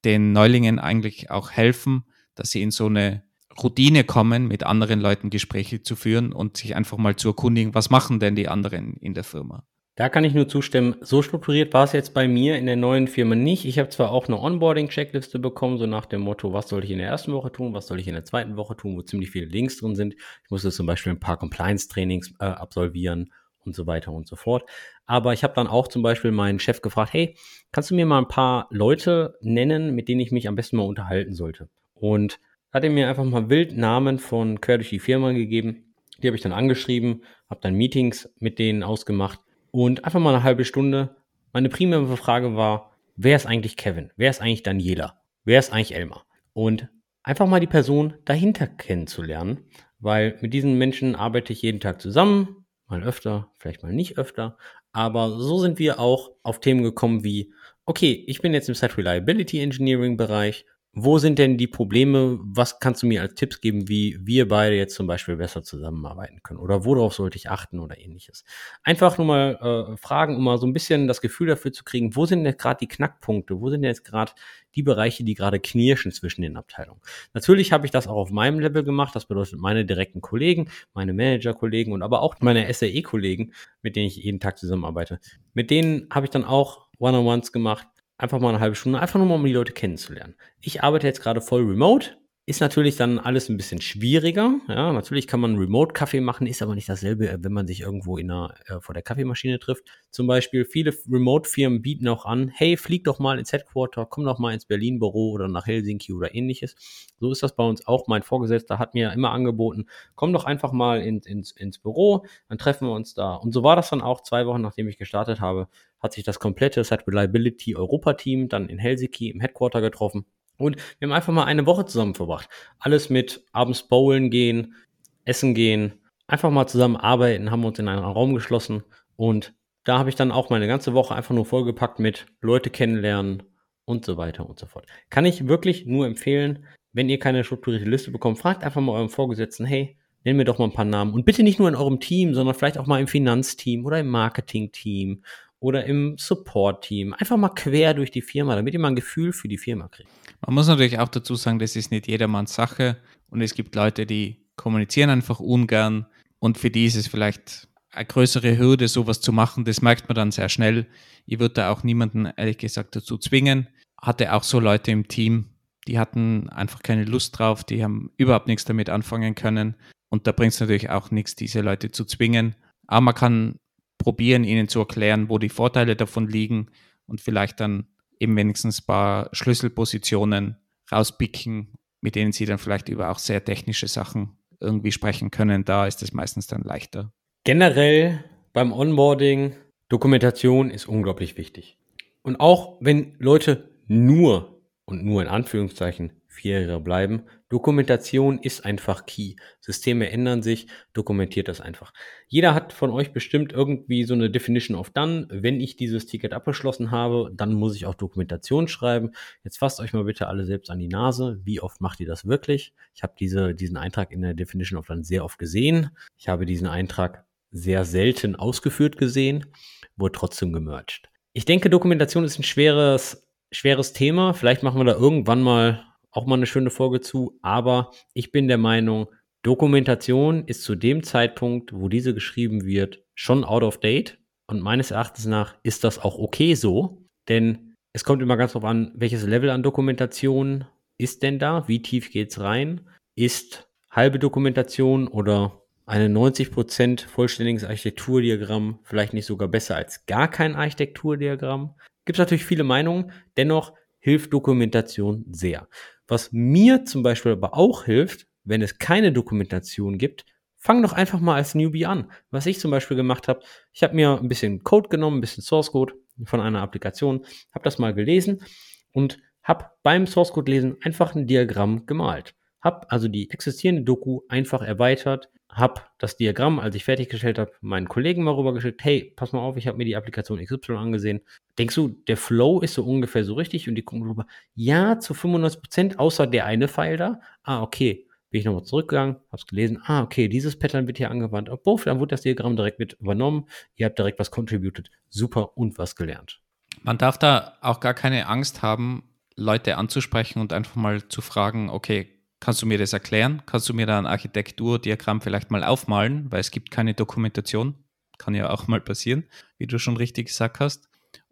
den Neulingen eigentlich auch helfen, dass sie in so eine Routine kommen, mit anderen Leuten Gespräche zu führen und sich einfach mal zu erkundigen, was machen denn die anderen in der Firma. Da kann ich nur zustimmen. So strukturiert war es jetzt bei mir in der neuen Firma nicht. Ich habe zwar auch eine Onboarding-Checkliste bekommen, so nach dem Motto, was soll ich in der ersten Woche tun, was soll ich in der zweiten Woche tun, wo ziemlich viele Links drin sind. Ich musste zum Beispiel ein paar Compliance-Trainings äh, absolvieren und so weiter und so fort. Aber ich habe dann auch zum Beispiel meinen Chef gefragt, hey, kannst du mir mal ein paar Leute nennen, mit denen ich mich am besten mal unterhalten sollte? Und hat er mir einfach mal wild Namen von quer durch die Firma gegeben. Die habe ich dann angeschrieben, habe dann Meetings mit denen ausgemacht und einfach mal eine halbe Stunde. Meine primäre Frage war, wer ist eigentlich Kevin? Wer ist eigentlich Daniela? Wer ist eigentlich Elmar? Und einfach mal die Person dahinter kennenzulernen, weil mit diesen Menschen arbeite ich jeden Tag zusammen, mal öfter, vielleicht mal nicht öfter, aber so sind wir auch auf Themen gekommen wie, okay, ich bin jetzt im Site Reliability Engineering Bereich wo sind denn die Probleme? Was kannst du mir als Tipps geben, wie wir beide jetzt zum Beispiel besser zusammenarbeiten können? Oder worauf sollte ich achten oder ähnliches? Einfach nur mal äh, fragen, um mal so ein bisschen das Gefühl dafür zu kriegen, wo sind jetzt gerade die Knackpunkte? Wo sind jetzt gerade die Bereiche, die gerade knirschen zwischen den Abteilungen? Natürlich habe ich das auch auf meinem Level gemacht. Das bedeutet, meine direkten Kollegen, meine Manager-Kollegen und aber auch meine SAE-Kollegen, mit denen ich jeden Tag zusammenarbeite. Mit denen habe ich dann auch One-on-Ones gemacht einfach mal eine halbe Stunde, einfach nur mal, um die Leute kennenzulernen. Ich arbeite jetzt gerade voll remote. Ist natürlich dann alles ein bisschen schwieriger. Ja, natürlich kann man Remote-Kaffee machen, ist aber nicht dasselbe, äh, wenn man sich irgendwo in einer, äh, vor der Kaffeemaschine trifft. Zum Beispiel, viele Remote-Firmen bieten auch an, hey, flieg doch mal ins Headquarter, komm doch mal ins Berlin-Büro oder nach Helsinki oder ähnliches. So ist das bei uns auch. Mein Vorgesetzter hat mir immer angeboten, komm doch einfach mal in, ins, ins Büro, dann treffen wir uns da. Und so war das dann auch zwei Wochen, nachdem ich gestartet habe, hat sich das komplette Site Reliability Europa-Team dann in Helsinki im Headquarter getroffen und wir haben einfach mal eine Woche zusammen verbracht. Alles mit abends bowlen gehen, essen gehen, einfach mal zusammen arbeiten, haben uns in einen Raum geschlossen und da habe ich dann auch meine ganze Woche einfach nur vollgepackt mit Leute kennenlernen und so weiter und so fort. Kann ich wirklich nur empfehlen, wenn ihr keine strukturierte Liste bekommt, fragt einfach mal eurem Vorgesetzten, hey, nenn mir doch mal ein paar Namen und bitte nicht nur in eurem Team, sondern vielleicht auch mal im Finanzteam oder im Marketingteam oder im Support-Team. Einfach mal quer durch die Firma, damit ihr mal ein Gefühl für die Firma kriegt. Man muss natürlich auch dazu sagen, das ist nicht jedermanns Sache und es gibt Leute, die kommunizieren einfach ungern und für die ist es vielleicht eine größere Hürde, sowas zu machen. Das merkt man dann sehr schnell. Ich würde da auch niemanden, ehrlich gesagt, dazu zwingen. Hatte auch so Leute im Team, die hatten einfach keine Lust drauf, die haben überhaupt nichts damit anfangen können. Und da bringt es natürlich auch nichts, diese Leute zu zwingen. Aber man kann probieren, ihnen zu erklären, wo die Vorteile davon liegen und vielleicht dann eben wenigstens ein paar Schlüsselpositionen rauspicken, mit denen sie dann vielleicht über auch sehr technische Sachen irgendwie sprechen können. Da ist es meistens dann leichter. Generell beim Onboarding, Dokumentation ist unglaublich wichtig. Und auch wenn Leute nur und nur in Anführungszeichen vier Jahre bleiben. Dokumentation ist einfach key. Systeme ändern sich, dokumentiert das einfach. Jeder hat von euch bestimmt irgendwie so eine Definition of Done. Wenn ich dieses Ticket abgeschlossen habe, dann muss ich auch Dokumentation schreiben. Jetzt fasst euch mal bitte alle selbst an die Nase. Wie oft macht ihr das wirklich? Ich habe diese, diesen Eintrag in der Definition of Done sehr oft gesehen. Ich habe diesen Eintrag sehr selten ausgeführt gesehen, wurde trotzdem gemerged. Ich denke, Dokumentation ist ein schweres, schweres Thema. Vielleicht machen wir da irgendwann mal auch mal eine schöne Folge zu. Aber ich bin der Meinung, Dokumentation ist zu dem Zeitpunkt, wo diese geschrieben wird, schon out of date. Und meines Erachtens nach ist das auch okay so. Denn es kommt immer ganz drauf an, welches Level an Dokumentation ist denn da? Wie tief geht es rein? Ist halbe Dokumentation oder eine 90% vollständiges Architekturdiagramm vielleicht nicht sogar besser als gar kein Architekturdiagramm? Gibt es natürlich viele Meinungen. Dennoch hilft Dokumentation sehr. Was mir zum Beispiel aber auch hilft, wenn es keine Dokumentation gibt, fang doch einfach mal als Newbie an. Was ich zum Beispiel gemacht habe, ich habe mir ein bisschen Code genommen, ein bisschen Source Code von einer Applikation, habe das mal gelesen und habe beim Source Code lesen einfach ein Diagramm gemalt. Habe also die existierende Doku einfach erweitert, habe das Diagramm, als ich fertiggestellt habe, meinen Kollegen mal rübergeschickt. Hey, pass mal auf, ich habe mir die Applikation XY angesehen. Denkst du, der Flow ist so ungefähr so richtig? Und die gucken rüber, ja, zu 95 Prozent, außer der eine Pfeil da. Ah, okay. bin ich nochmal zurückgegangen, habe es gelesen, ah, okay, dieses Pattern wird hier angewandt. Oh, buff, dann wurde das Diagramm direkt mit übernommen. Ihr habt direkt was contributed. Super und was gelernt. Man darf da auch gar keine Angst haben, Leute anzusprechen und einfach mal zu fragen, okay, kannst du mir das erklären? Kannst du mir da ein Architekturdiagramm vielleicht mal aufmalen? Weil es gibt keine Dokumentation. Kann ja auch mal passieren, wie du schon richtig gesagt hast.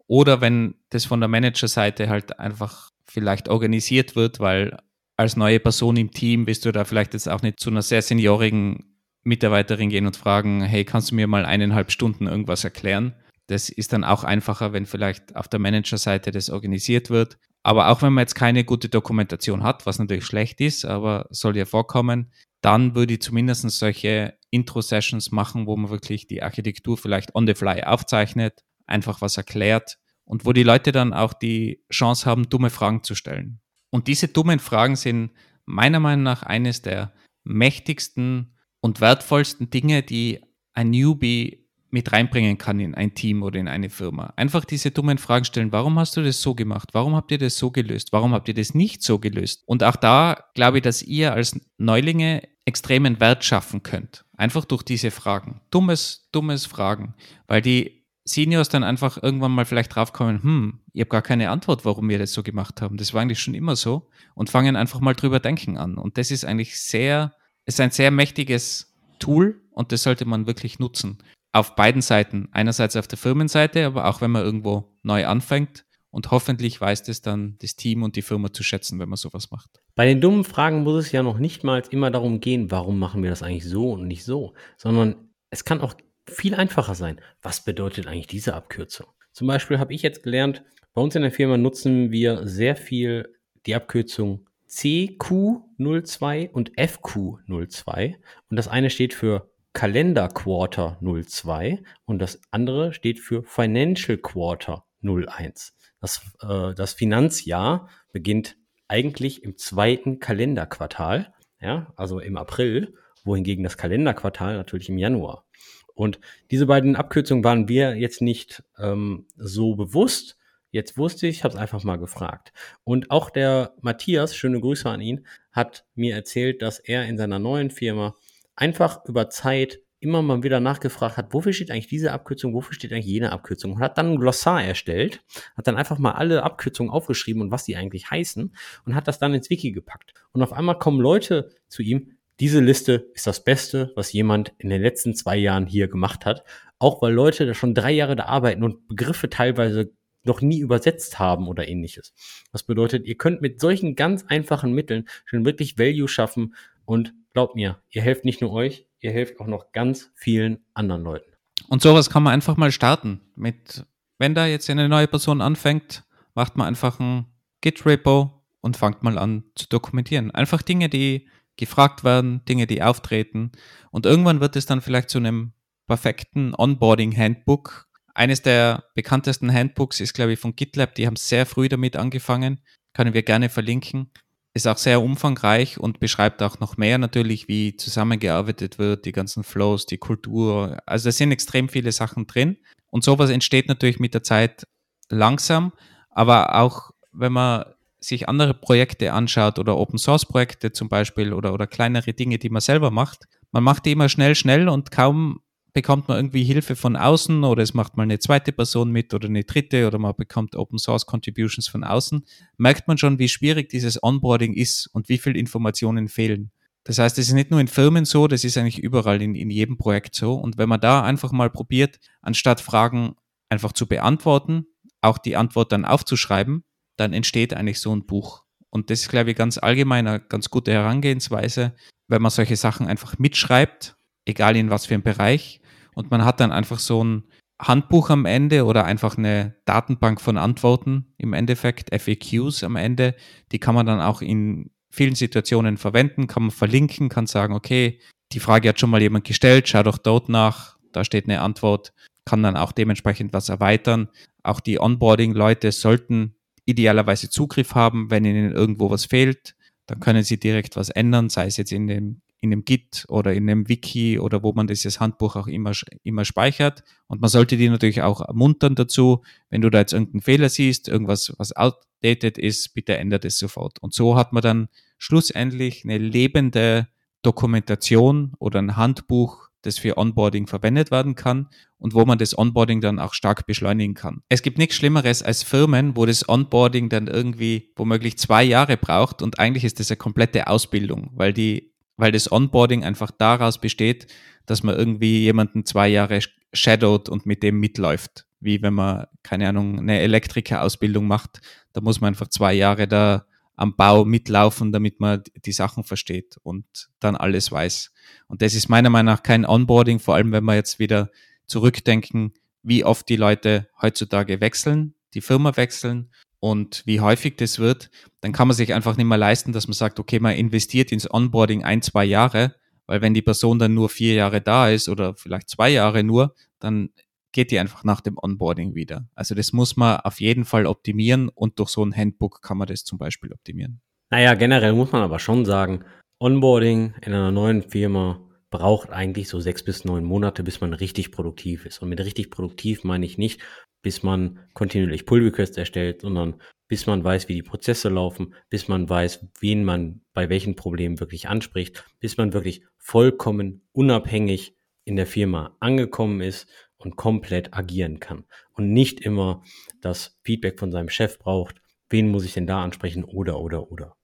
Oder wenn das von der Managerseite halt einfach vielleicht organisiert wird, weil als neue Person im Team bist du da vielleicht jetzt auch nicht zu einer sehr seniorigen Mitarbeiterin gehen und fragen, hey, kannst du mir mal eineinhalb Stunden irgendwas erklären? Das ist dann auch einfacher, wenn vielleicht auf der Managerseite das organisiert wird. Aber auch wenn man jetzt keine gute Dokumentation hat, was natürlich schlecht ist, aber soll ja vorkommen, dann würde ich zumindest solche Intro-Sessions machen, wo man wirklich die Architektur vielleicht on the fly aufzeichnet, einfach was erklärt und wo die Leute dann auch die Chance haben, dumme Fragen zu stellen. Und diese dummen Fragen sind meiner Meinung nach eines der mächtigsten und wertvollsten Dinge, die ein Newbie mit reinbringen kann in ein Team oder in eine Firma. Einfach diese dummen Fragen stellen. Warum hast du das so gemacht? Warum habt ihr das so gelöst? Warum habt ihr das nicht so gelöst? Und auch da glaube ich, dass ihr als Neulinge extremen Wert schaffen könnt. Einfach durch diese Fragen. Dummes, dummes Fragen. Weil die Seniors dann einfach irgendwann mal vielleicht draufkommen, hm, ich habe gar keine Antwort, warum wir das so gemacht haben. Das war eigentlich schon immer so. Und fangen einfach mal drüber denken an. Und das ist eigentlich sehr, ist ein sehr mächtiges Tool und das sollte man wirklich nutzen auf beiden Seiten. Einerseits auf der Firmenseite, aber auch wenn man irgendwo neu anfängt. Und hoffentlich weiß das dann das Team und die Firma zu schätzen, wenn man sowas macht. Bei den dummen Fragen muss es ja noch nicht mal immer darum gehen, warum machen wir das eigentlich so und nicht so, sondern es kann auch viel einfacher sein. Was bedeutet eigentlich diese Abkürzung? Zum Beispiel habe ich jetzt gelernt, bei uns in der Firma nutzen wir sehr viel die Abkürzung CQ02 und FQ02. Und das eine steht für Kalender Quarter 02 und das andere steht für Financial Quarter 01. Das, äh, das Finanzjahr beginnt eigentlich im zweiten Kalenderquartal, ja, also im April, wohingegen das Kalenderquartal natürlich im Januar. Und diese beiden Abkürzungen waren wir jetzt nicht ähm, so bewusst. Jetzt wusste ich, ich habe es einfach mal gefragt. Und auch der Matthias, schöne Grüße an ihn, hat mir erzählt, dass er in seiner neuen Firma einfach über Zeit immer mal wieder nachgefragt hat, wofür steht eigentlich diese Abkürzung, wofür steht eigentlich jene Abkürzung und hat dann ein Glossar erstellt, hat dann einfach mal alle Abkürzungen aufgeschrieben und was die eigentlich heißen und hat das dann ins Wiki gepackt. Und auf einmal kommen Leute zu ihm, diese Liste ist das Beste, was jemand in den letzten zwei Jahren hier gemacht hat. Auch weil Leute da schon drei Jahre da arbeiten und Begriffe teilweise noch nie übersetzt haben oder ähnliches. Das bedeutet, ihr könnt mit solchen ganz einfachen Mitteln schon wirklich Value schaffen und glaubt mir, ihr helft nicht nur euch, ihr helft auch noch ganz vielen anderen Leuten. Und sowas kann man einfach mal starten. Mit, wenn da jetzt eine neue Person anfängt, macht man einfach ein Git-Repo und fangt mal an zu dokumentieren. Einfach Dinge, die gefragt werden, Dinge, die auftreten. Und irgendwann wird es dann vielleicht zu einem perfekten Onboarding-Handbook. Eines der bekanntesten Handbooks ist, glaube ich, von GitLab. Die haben sehr früh damit angefangen. Können wir gerne verlinken ist auch sehr umfangreich und beschreibt auch noch mehr natürlich, wie zusammengearbeitet wird, die ganzen Flows, die Kultur. Also es sind extrem viele Sachen drin. Und sowas entsteht natürlich mit der Zeit langsam, aber auch wenn man sich andere Projekte anschaut oder Open Source Projekte zum Beispiel oder, oder kleinere Dinge, die man selber macht, man macht die immer schnell, schnell und kaum bekommt man irgendwie Hilfe von außen oder es macht mal eine zweite Person mit oder eine dritte oder man bekommt Open Source Contributions von außen, merkt man schon, wie schwierig dieses Onboarding ist und wie viel Informationen fehlen. Das heißt, es ist nicht nur in Firmen so, das ist eigentlich überall in, in jedem Projekt so. Und wenn man da einfach mal probiert, anstatt Fragen einfach zu beantworten, auch die Antwort dann aufzuschreiben, dann entsteht eigentlich so ein Buch. Und das ist, glaube ich, ganz allgemein eine ganz gute Herangehensweise, wenn man solche Sachen einfach mitschreibt, egal in was für einem Bereich, und man hat dann einfach so ein Handbuch am Ende oder einfach eine Datenbank von Antworten im Endeffekt, FAQs am Ende, die kann man dann auch in vielen Situationen verwenden, kann man verlinken, kann sagen, okay, die Frage hat schon mal jemand gestellt, schau doch dort nach, da steht eine Antwort, kann dann auch dementsprechend was erweitern. Auch die Onboarding-Leute sollten idealerweise Zugriff haben, wenn ihnen irgendwo was fehlt, dann können sie direkt was ändern, sei es jetzt in dem in einem Git oder in einem Wiki oder wo man dieses Handbuch auch immer, immer speichert. Und man sollte die natürlich auch ermuntern dazu, wenn du da jetzt irgendeinen Fehler siehst, irgendwas, was outdated ist, bitte ändert es sofort. Und so hat man dann schlussendlich eine lebende Dokumentation oder ein Handbuch, das für Onboarding verwendet werden kann und wo man das Onboarding dann auch stark beschleunigen kann. Es gibt nichts Schlimmeres als Firmen, wo das Onboarding dann irgendwie womöglich zwei Jahre braucht und eigentlich ist das eine komplette Ausbildung, weil die, weil das Onboarding einfach daraus besteht, dass man irgendwie jemanden zwei Jahre shadowt und mit dem mitläuft. Wie wenn man, keine Ahnung, eine Elektrikerausbildung macht, da muss man einfach zwei Jahre da am Bau mitlaufen, damit man die Sachen versteht und dann alles weiß. Und das ist meiner Meinung nach kein Onboarding, vor allem wenn wir jetzt wieder zurückdenken, wie oft die Leute heutzutage wechseln, die Firma wechseln und wie häufig das wird, dann kann man sich einfach nicht mehr leisten, dass man sagt, okay, man investiert ins Onboarding ein, zwei Jahre, weil wenn die Person dann nur vier Jahre da ist oder vielleicht zwei Jahre nur, dann geht die einfach nach dem Onboarding wieder. Also das muss man auf jeden Fall optimieren und durch so ein Handbook kann man das zum Beispiel optimieren. Naja, generell muss man aber schon sagen, Onboarding in einer neuen Firma braucht eigentlich so sechs bis neun Monate, bis man richtig produktiv ist. Und mit richtig produktiv meine ich nicht, bis man kontinuierlich Pull Requests erstellt, sondern bis man weiß, wie die Prozesse laufen, bis man weiß, wen man bei welchen Problemen wirklich anspricht, bis man wirklich vollkommen unabhängig in der Firma angekommen ist und komplett agieren kann und nicht immer das Feedback von seinem Chef braucht, wen muss ich denn da ansprechen oder oder oder.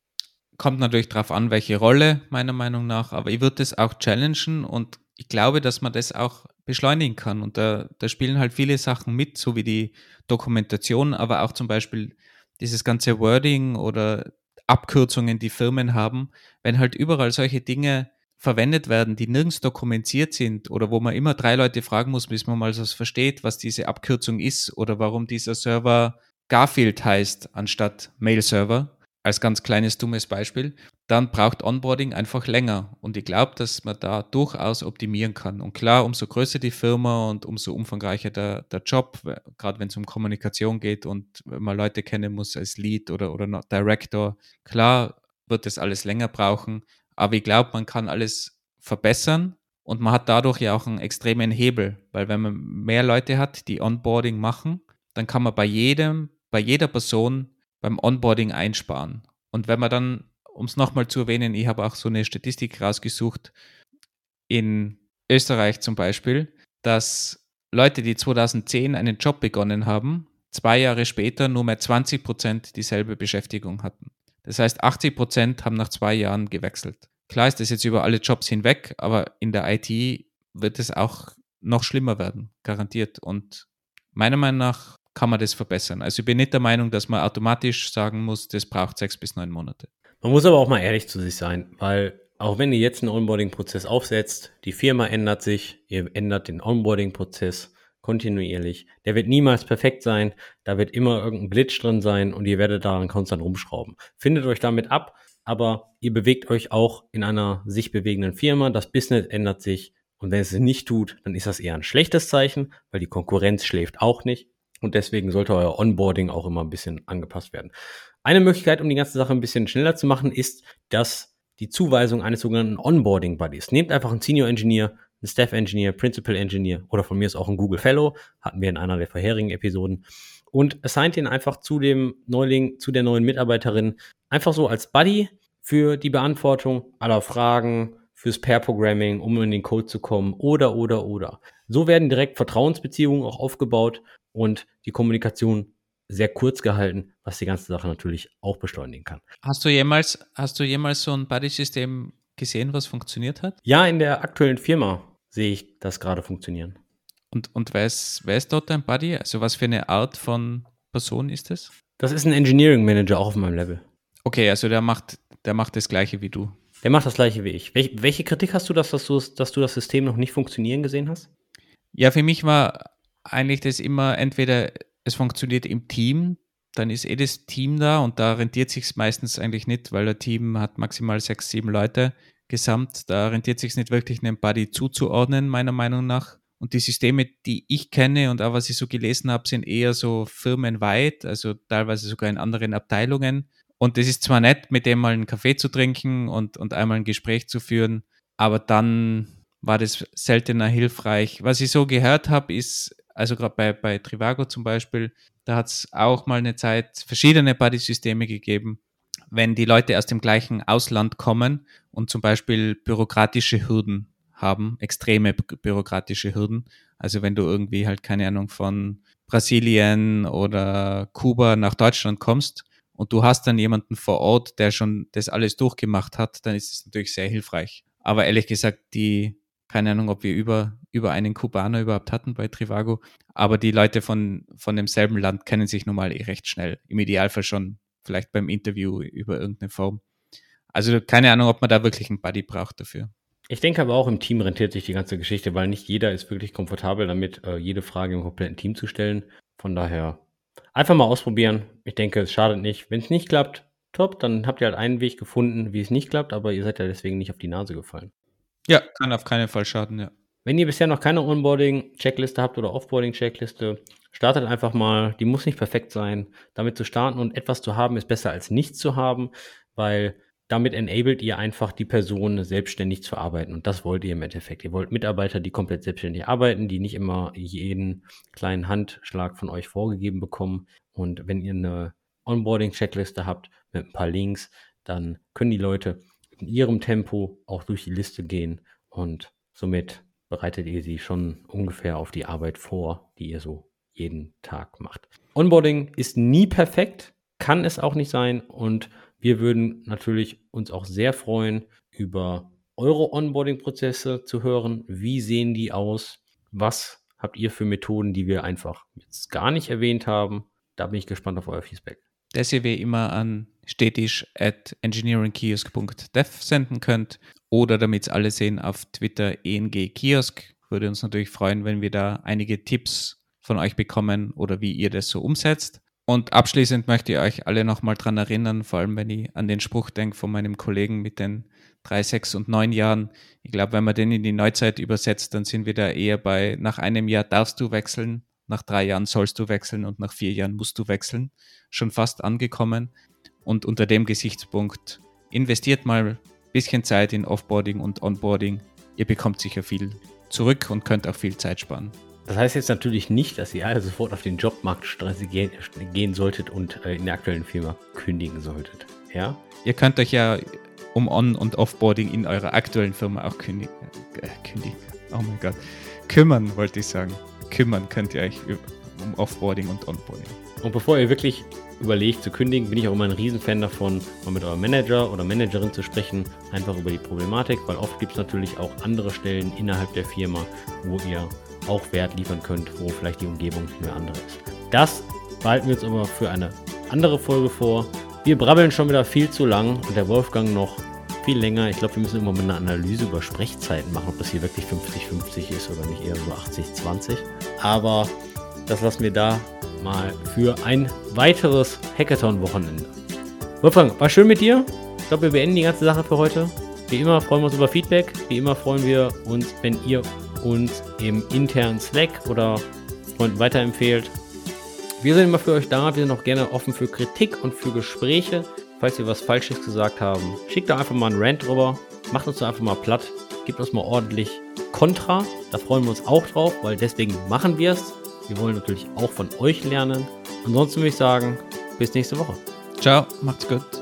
Kommt natürlich darauf an, welche Rolle, meiner Meinung nach, aber ich würde das auch challengen und ich glaube, dass man das auch beschleunigen kann. Und da, da spielen halt viele Sachen mit, so wie die Dokumentation, aber auch zum Beispiel dieses ganze Wording oder Abkürzungen, die Firmen haben, wenn halt überall solche Dinge verwendet werden, die nirgends dokumentiert sind oder wo man immer drei Leute fragen muss, bis man mal was versteht, was diese Abkürzung ist oder warum dieser Server Garfield heißt anstatt Mail Server, als ganz kleines dummes Beispiel, dann braucht Onboarding einfach länger. Und ich glaube, dass man da durchaus optimieren kann. Und klar, umso größer die Firma und umso umfangreicher der, der Job, gerade wenn es um Kommunikation geht und man Leute kennen muss als Lead oder, oder Director, klar wird das alles länger brauchen. Aber ich glaube, man kann alles verbessern und man hat dadurch ja auch einen extremen Hebel, weil wenn man mehr Leute hat, die Onboarding machen, dann kann man bei jedem, bei jeder Person beim Onboarding einsparen. Und wenn man dann, um es nochmal zu erwähnen, ich habe auch so eine Statistik rausgesucht, in Österreich zum Beispiel, dass Leute, die 2010 einen Job begonnen haben, zwei Jahre später nur mehr 20 Prozent dieselbe Beschäftigung hatten. Das heißt, 80 Prozent haben nach zwei Jahren gewechselt. Klar ist das jetzt über alle Jobs hinweg, aber in der IT wird es auch noch schlimmer werden, garantiert. Und meiner Meinung nach kann man das verbessern. Also ich bin nicht der Meinung, dass man automatisch sagen muss, das braucht sechs bis neun Monate. Man muss aber auch mal ehrlich zu sich sein, weil auch wenn ihr jetzt einen Onboarding-Prozess aufsetzt, die Firma ändert sich, ihr ändert den Onboarding-Prozess kontinuierlich. Der wird niemals perfekt sein, da wird immer irgendein Glitch drin sein und ihr werdet daran konstant rumschrauben. Findet euch damit ab, aber ihr bewegt euch auch in einer sich bewegenden Firma. Das Business ändert sich und wenn es nicht tut, dann ist das eher ein schlechtes Zeichen, weil die Konkurrenz schläft auch nicht und deswegen sollte euer Onboarding auch immer ein bisschen angepasst werden. Eine Möglichkeit, um die ganze Sache ein bisschen schneller zu machen, ist, dass die Zuweisung eines sogenannten Onboarding Buddies. Nehmt einfach einen Senior Engineer, einen Staff Engineer, Principal Engineer oder von mir ist auch ein Google Fellow, hatten wir in einer der vorherigen Episoden und assignt ihn einfach zu dem Neuling, zu der neuen Mitarbeiterin, einfach so als Buddy für die Beantwortung aller Fragen, fürs Pair-Programming, um in den Code zu kommen oder, oder, oder. So werden direkt Vertrauensbeziehungen auch aufgebaut und die Kommunikation sehr kurz gehalten, was die ganze Sache natürlich auch beschleunigen kann. Hast du jemals, hast du jemals so ein Buddy-System gesehen, was funktioniert hat? Ja, in der aktuellen Firma sehe ich das gerade funktionieren. Und, und wer, ist, wer ist dort dein Buddy? Also was für eine Art von Person ist das? Das ist ein Engineering Manager auch auf meinem Level. Okay, also der macht, der macht das gleiche wie du. Der macht das gleiche wie ich. Welch, welche Kritik hast du, dass, dass, du, dass du das System noch nicht funktionieren gesehen hast? Ja, für mich war eigentlich das immer entweder es funktioniert im Team, dann ist eh das Team da und da rentiert sich meistens eigentlich nicht, weil ein Team hat maximal sechs, sieben Leute gesamt. Da rentiert sich nicht wirklich einem Buddy zuzuordnen, meiner Meinung nach. Und die Systeme, die ich kenne und auch was ich so gelesen habe, sind eher so firmenweit, also teilweise sogar in anderen Abteilungen. Und das ist zwar nett, mit dem mal einen Kaffee zu trinken und, und einmal ein Gespräch zu führen, aber dann war das seltener hilfreich. Was ich so gehört habe, ist, also gerade bei, bei Trivago zum Beispiel, da hat es auch mal eine Zeit verschiedene Buddy-Systeme gegeben, wenn die Leute aus dem gleichen Ausland kommen und zum Beispiel bürokratische Hürden haben, extreme bürokratische Hürden. Also wenn du irgendwie halt keine Ahnung von Brasilien oder Kuba nach Deutschland kommst und du hast dann jemanden vor Ort, der schon das alles durchgemacht hat, dann ist es natürlich sehr hilfreich. Aber ehrlich gesagt, die, keine Ahnung, ob wir über, über einen Kubaner überhaupt hatten bei Trivago, aber die Leute von, von demselben Land kennen sich nun mal eh recht schnell. Im Idealfall schon vielleicht beim Interview über irgendeine Form. Also keine Ahnung, ob man da wirklich einen Buddy braucht dafür. Ich denke aber auch im Team rentiert sich die ganze Geschichte, weil nicht jeder ist wirklich komfortabel damit, äh, jede Frage im kompletten Team zu stellen. Von daher einfach mal ausprobieren. Ich denke, es schadet nicht. Wenn es nicht klappt, top, dann habt ihr halt einen Weg gefunden, wie es nicht klappt, aber ihr seid ja deswegen nicht auf die Nase gefallen. Ja, kann auf keinen Fall schaden, ja. Wenn ihr bisher noch keine Onboarding-Checkliste habt oder Offboarding-Checkliste, startet einfach mal. Die muss nicht perfekt sein. Damit zu starten und etwas zu haben, ist besser als nichts zu haben, weil damit enabled ihr einfach die Person selbstständig zu arbeiten. Und das wollt ihr im Endeffekt. Ihr wollt Mitarbeiter, die komplett selbstständig arbeiten, die nicht immer jeden kleinen Handschlag von euch vorgegeben bekommen. Und wenn ihr eine Onboarding-Checkliste habt mit ein paar Links, dann können die Leute in ihrem Tempo auch durch die Liste gehen und somit bereitet ihr sie schon ungefähr auf die Arbeit vor, die ihr so jeden Tag macht. Onboarding ist nie perfekt, kann es auch nicht sein und wir würden natürlich uns auch sehr freuen, über eure Onboarding-Prozesse zu hören. Wie sehen die aus? Was habt ihr für Methoden, die wir einfach jetzt gar nicht erwähnt haben? Da bin ich gespannt auf euer Feedback. Das ihr wie immer an stetisch at engineeringkiosk.dev senden könnt oder damit alle sehen auf Twitter engkiosk. Würde uns natürlich freuen, wenn wir da einige Tipps von euch bekommen oder wie ihr das so umsetzt. Und abschließend möchte ich euch alle nochmal dran erinnern, vor allem wenn ich an den Spruch denke von meinem Kollegen mit den drei, sechs und neun Jahren. Ich glaube, wenn man den in die Neuzeit übersetzt, dann sind wir da eher bei, nach einem Jahr darfst du wechseln, nach drei Jahren sollst du wechseln und nach vier Jahren musst du wechseln. Schon fast angekommen. Und unter dem Gesichtspunkt investiert mal ein bisschen Zeit in Offboarding und Onboarding. Ihr bekommt sicher viel zurück und könnt auch viel Zeit sparen. Das heißt jetzt natürlich nicht, dass ihr alle sofort auf den Jobmarkt gehen, solltet und äh, in der aktuellen Firma kündigen solltet. Ja? Ihr könnt euch ja um On- und Offboarding in eurer aktuellen Firma auch kündigen. Äh, kündigen. Oh mein Gott. Kümmern, wollte ich sagen. Kümmern könnt ihr euch um Offboarding und Onboarding. Und bevor ihr wirklich überlegt zu kündigen, bin ich auch immer ein Riesenfan davon, mal mit eurem Manager oder Managerin zu sprechen, einfach über die Problematik, weil oft gibt es natürlich auch andere Stellen innerhalb der Firma, wo ihr auch Wert liefern könnt, wo vielleicht die Umgebung eine andere ist. Das behalten wir uns aber für eine andere Folge vor. Wir brabbeln schon wieder viel zu lang und der Wolfgang noch viel länger. Ich glaube, wir müssen immer mal eine Analyse über Sprechzeiten machen, ob das hier wirklich 50-50 ist oder nicht eher so 80-20. Aber das lassen wir da mal für ein weiteres Hackathon-Wochenende. Wolfgang, war schön mit dir. Ich glaube, wir beenden die ganze Sache für heute. Wie immer freuen wir uns über Feedback. Wie immer freuen wir uns, wenn ihr uns im internen Slack oder Freunden weiterempfehlt. Wir sind immer für euch da. Wir sind auch gerne offen für Kritik und für Gespräche. Falls wir was Falsches gesagt haben, schickt da einfach mal einen Rant drüber. Macht uns da einfach mal platt. Gebt uns mal ordentlich Kontra. Da freuen wir uns auch drauf, weil deswegen machen wir es. Wir wollen natürlich auch von euch lernen. Ansonsten würde ich sagen, bis nächste Woche. Ciao, macht's gut.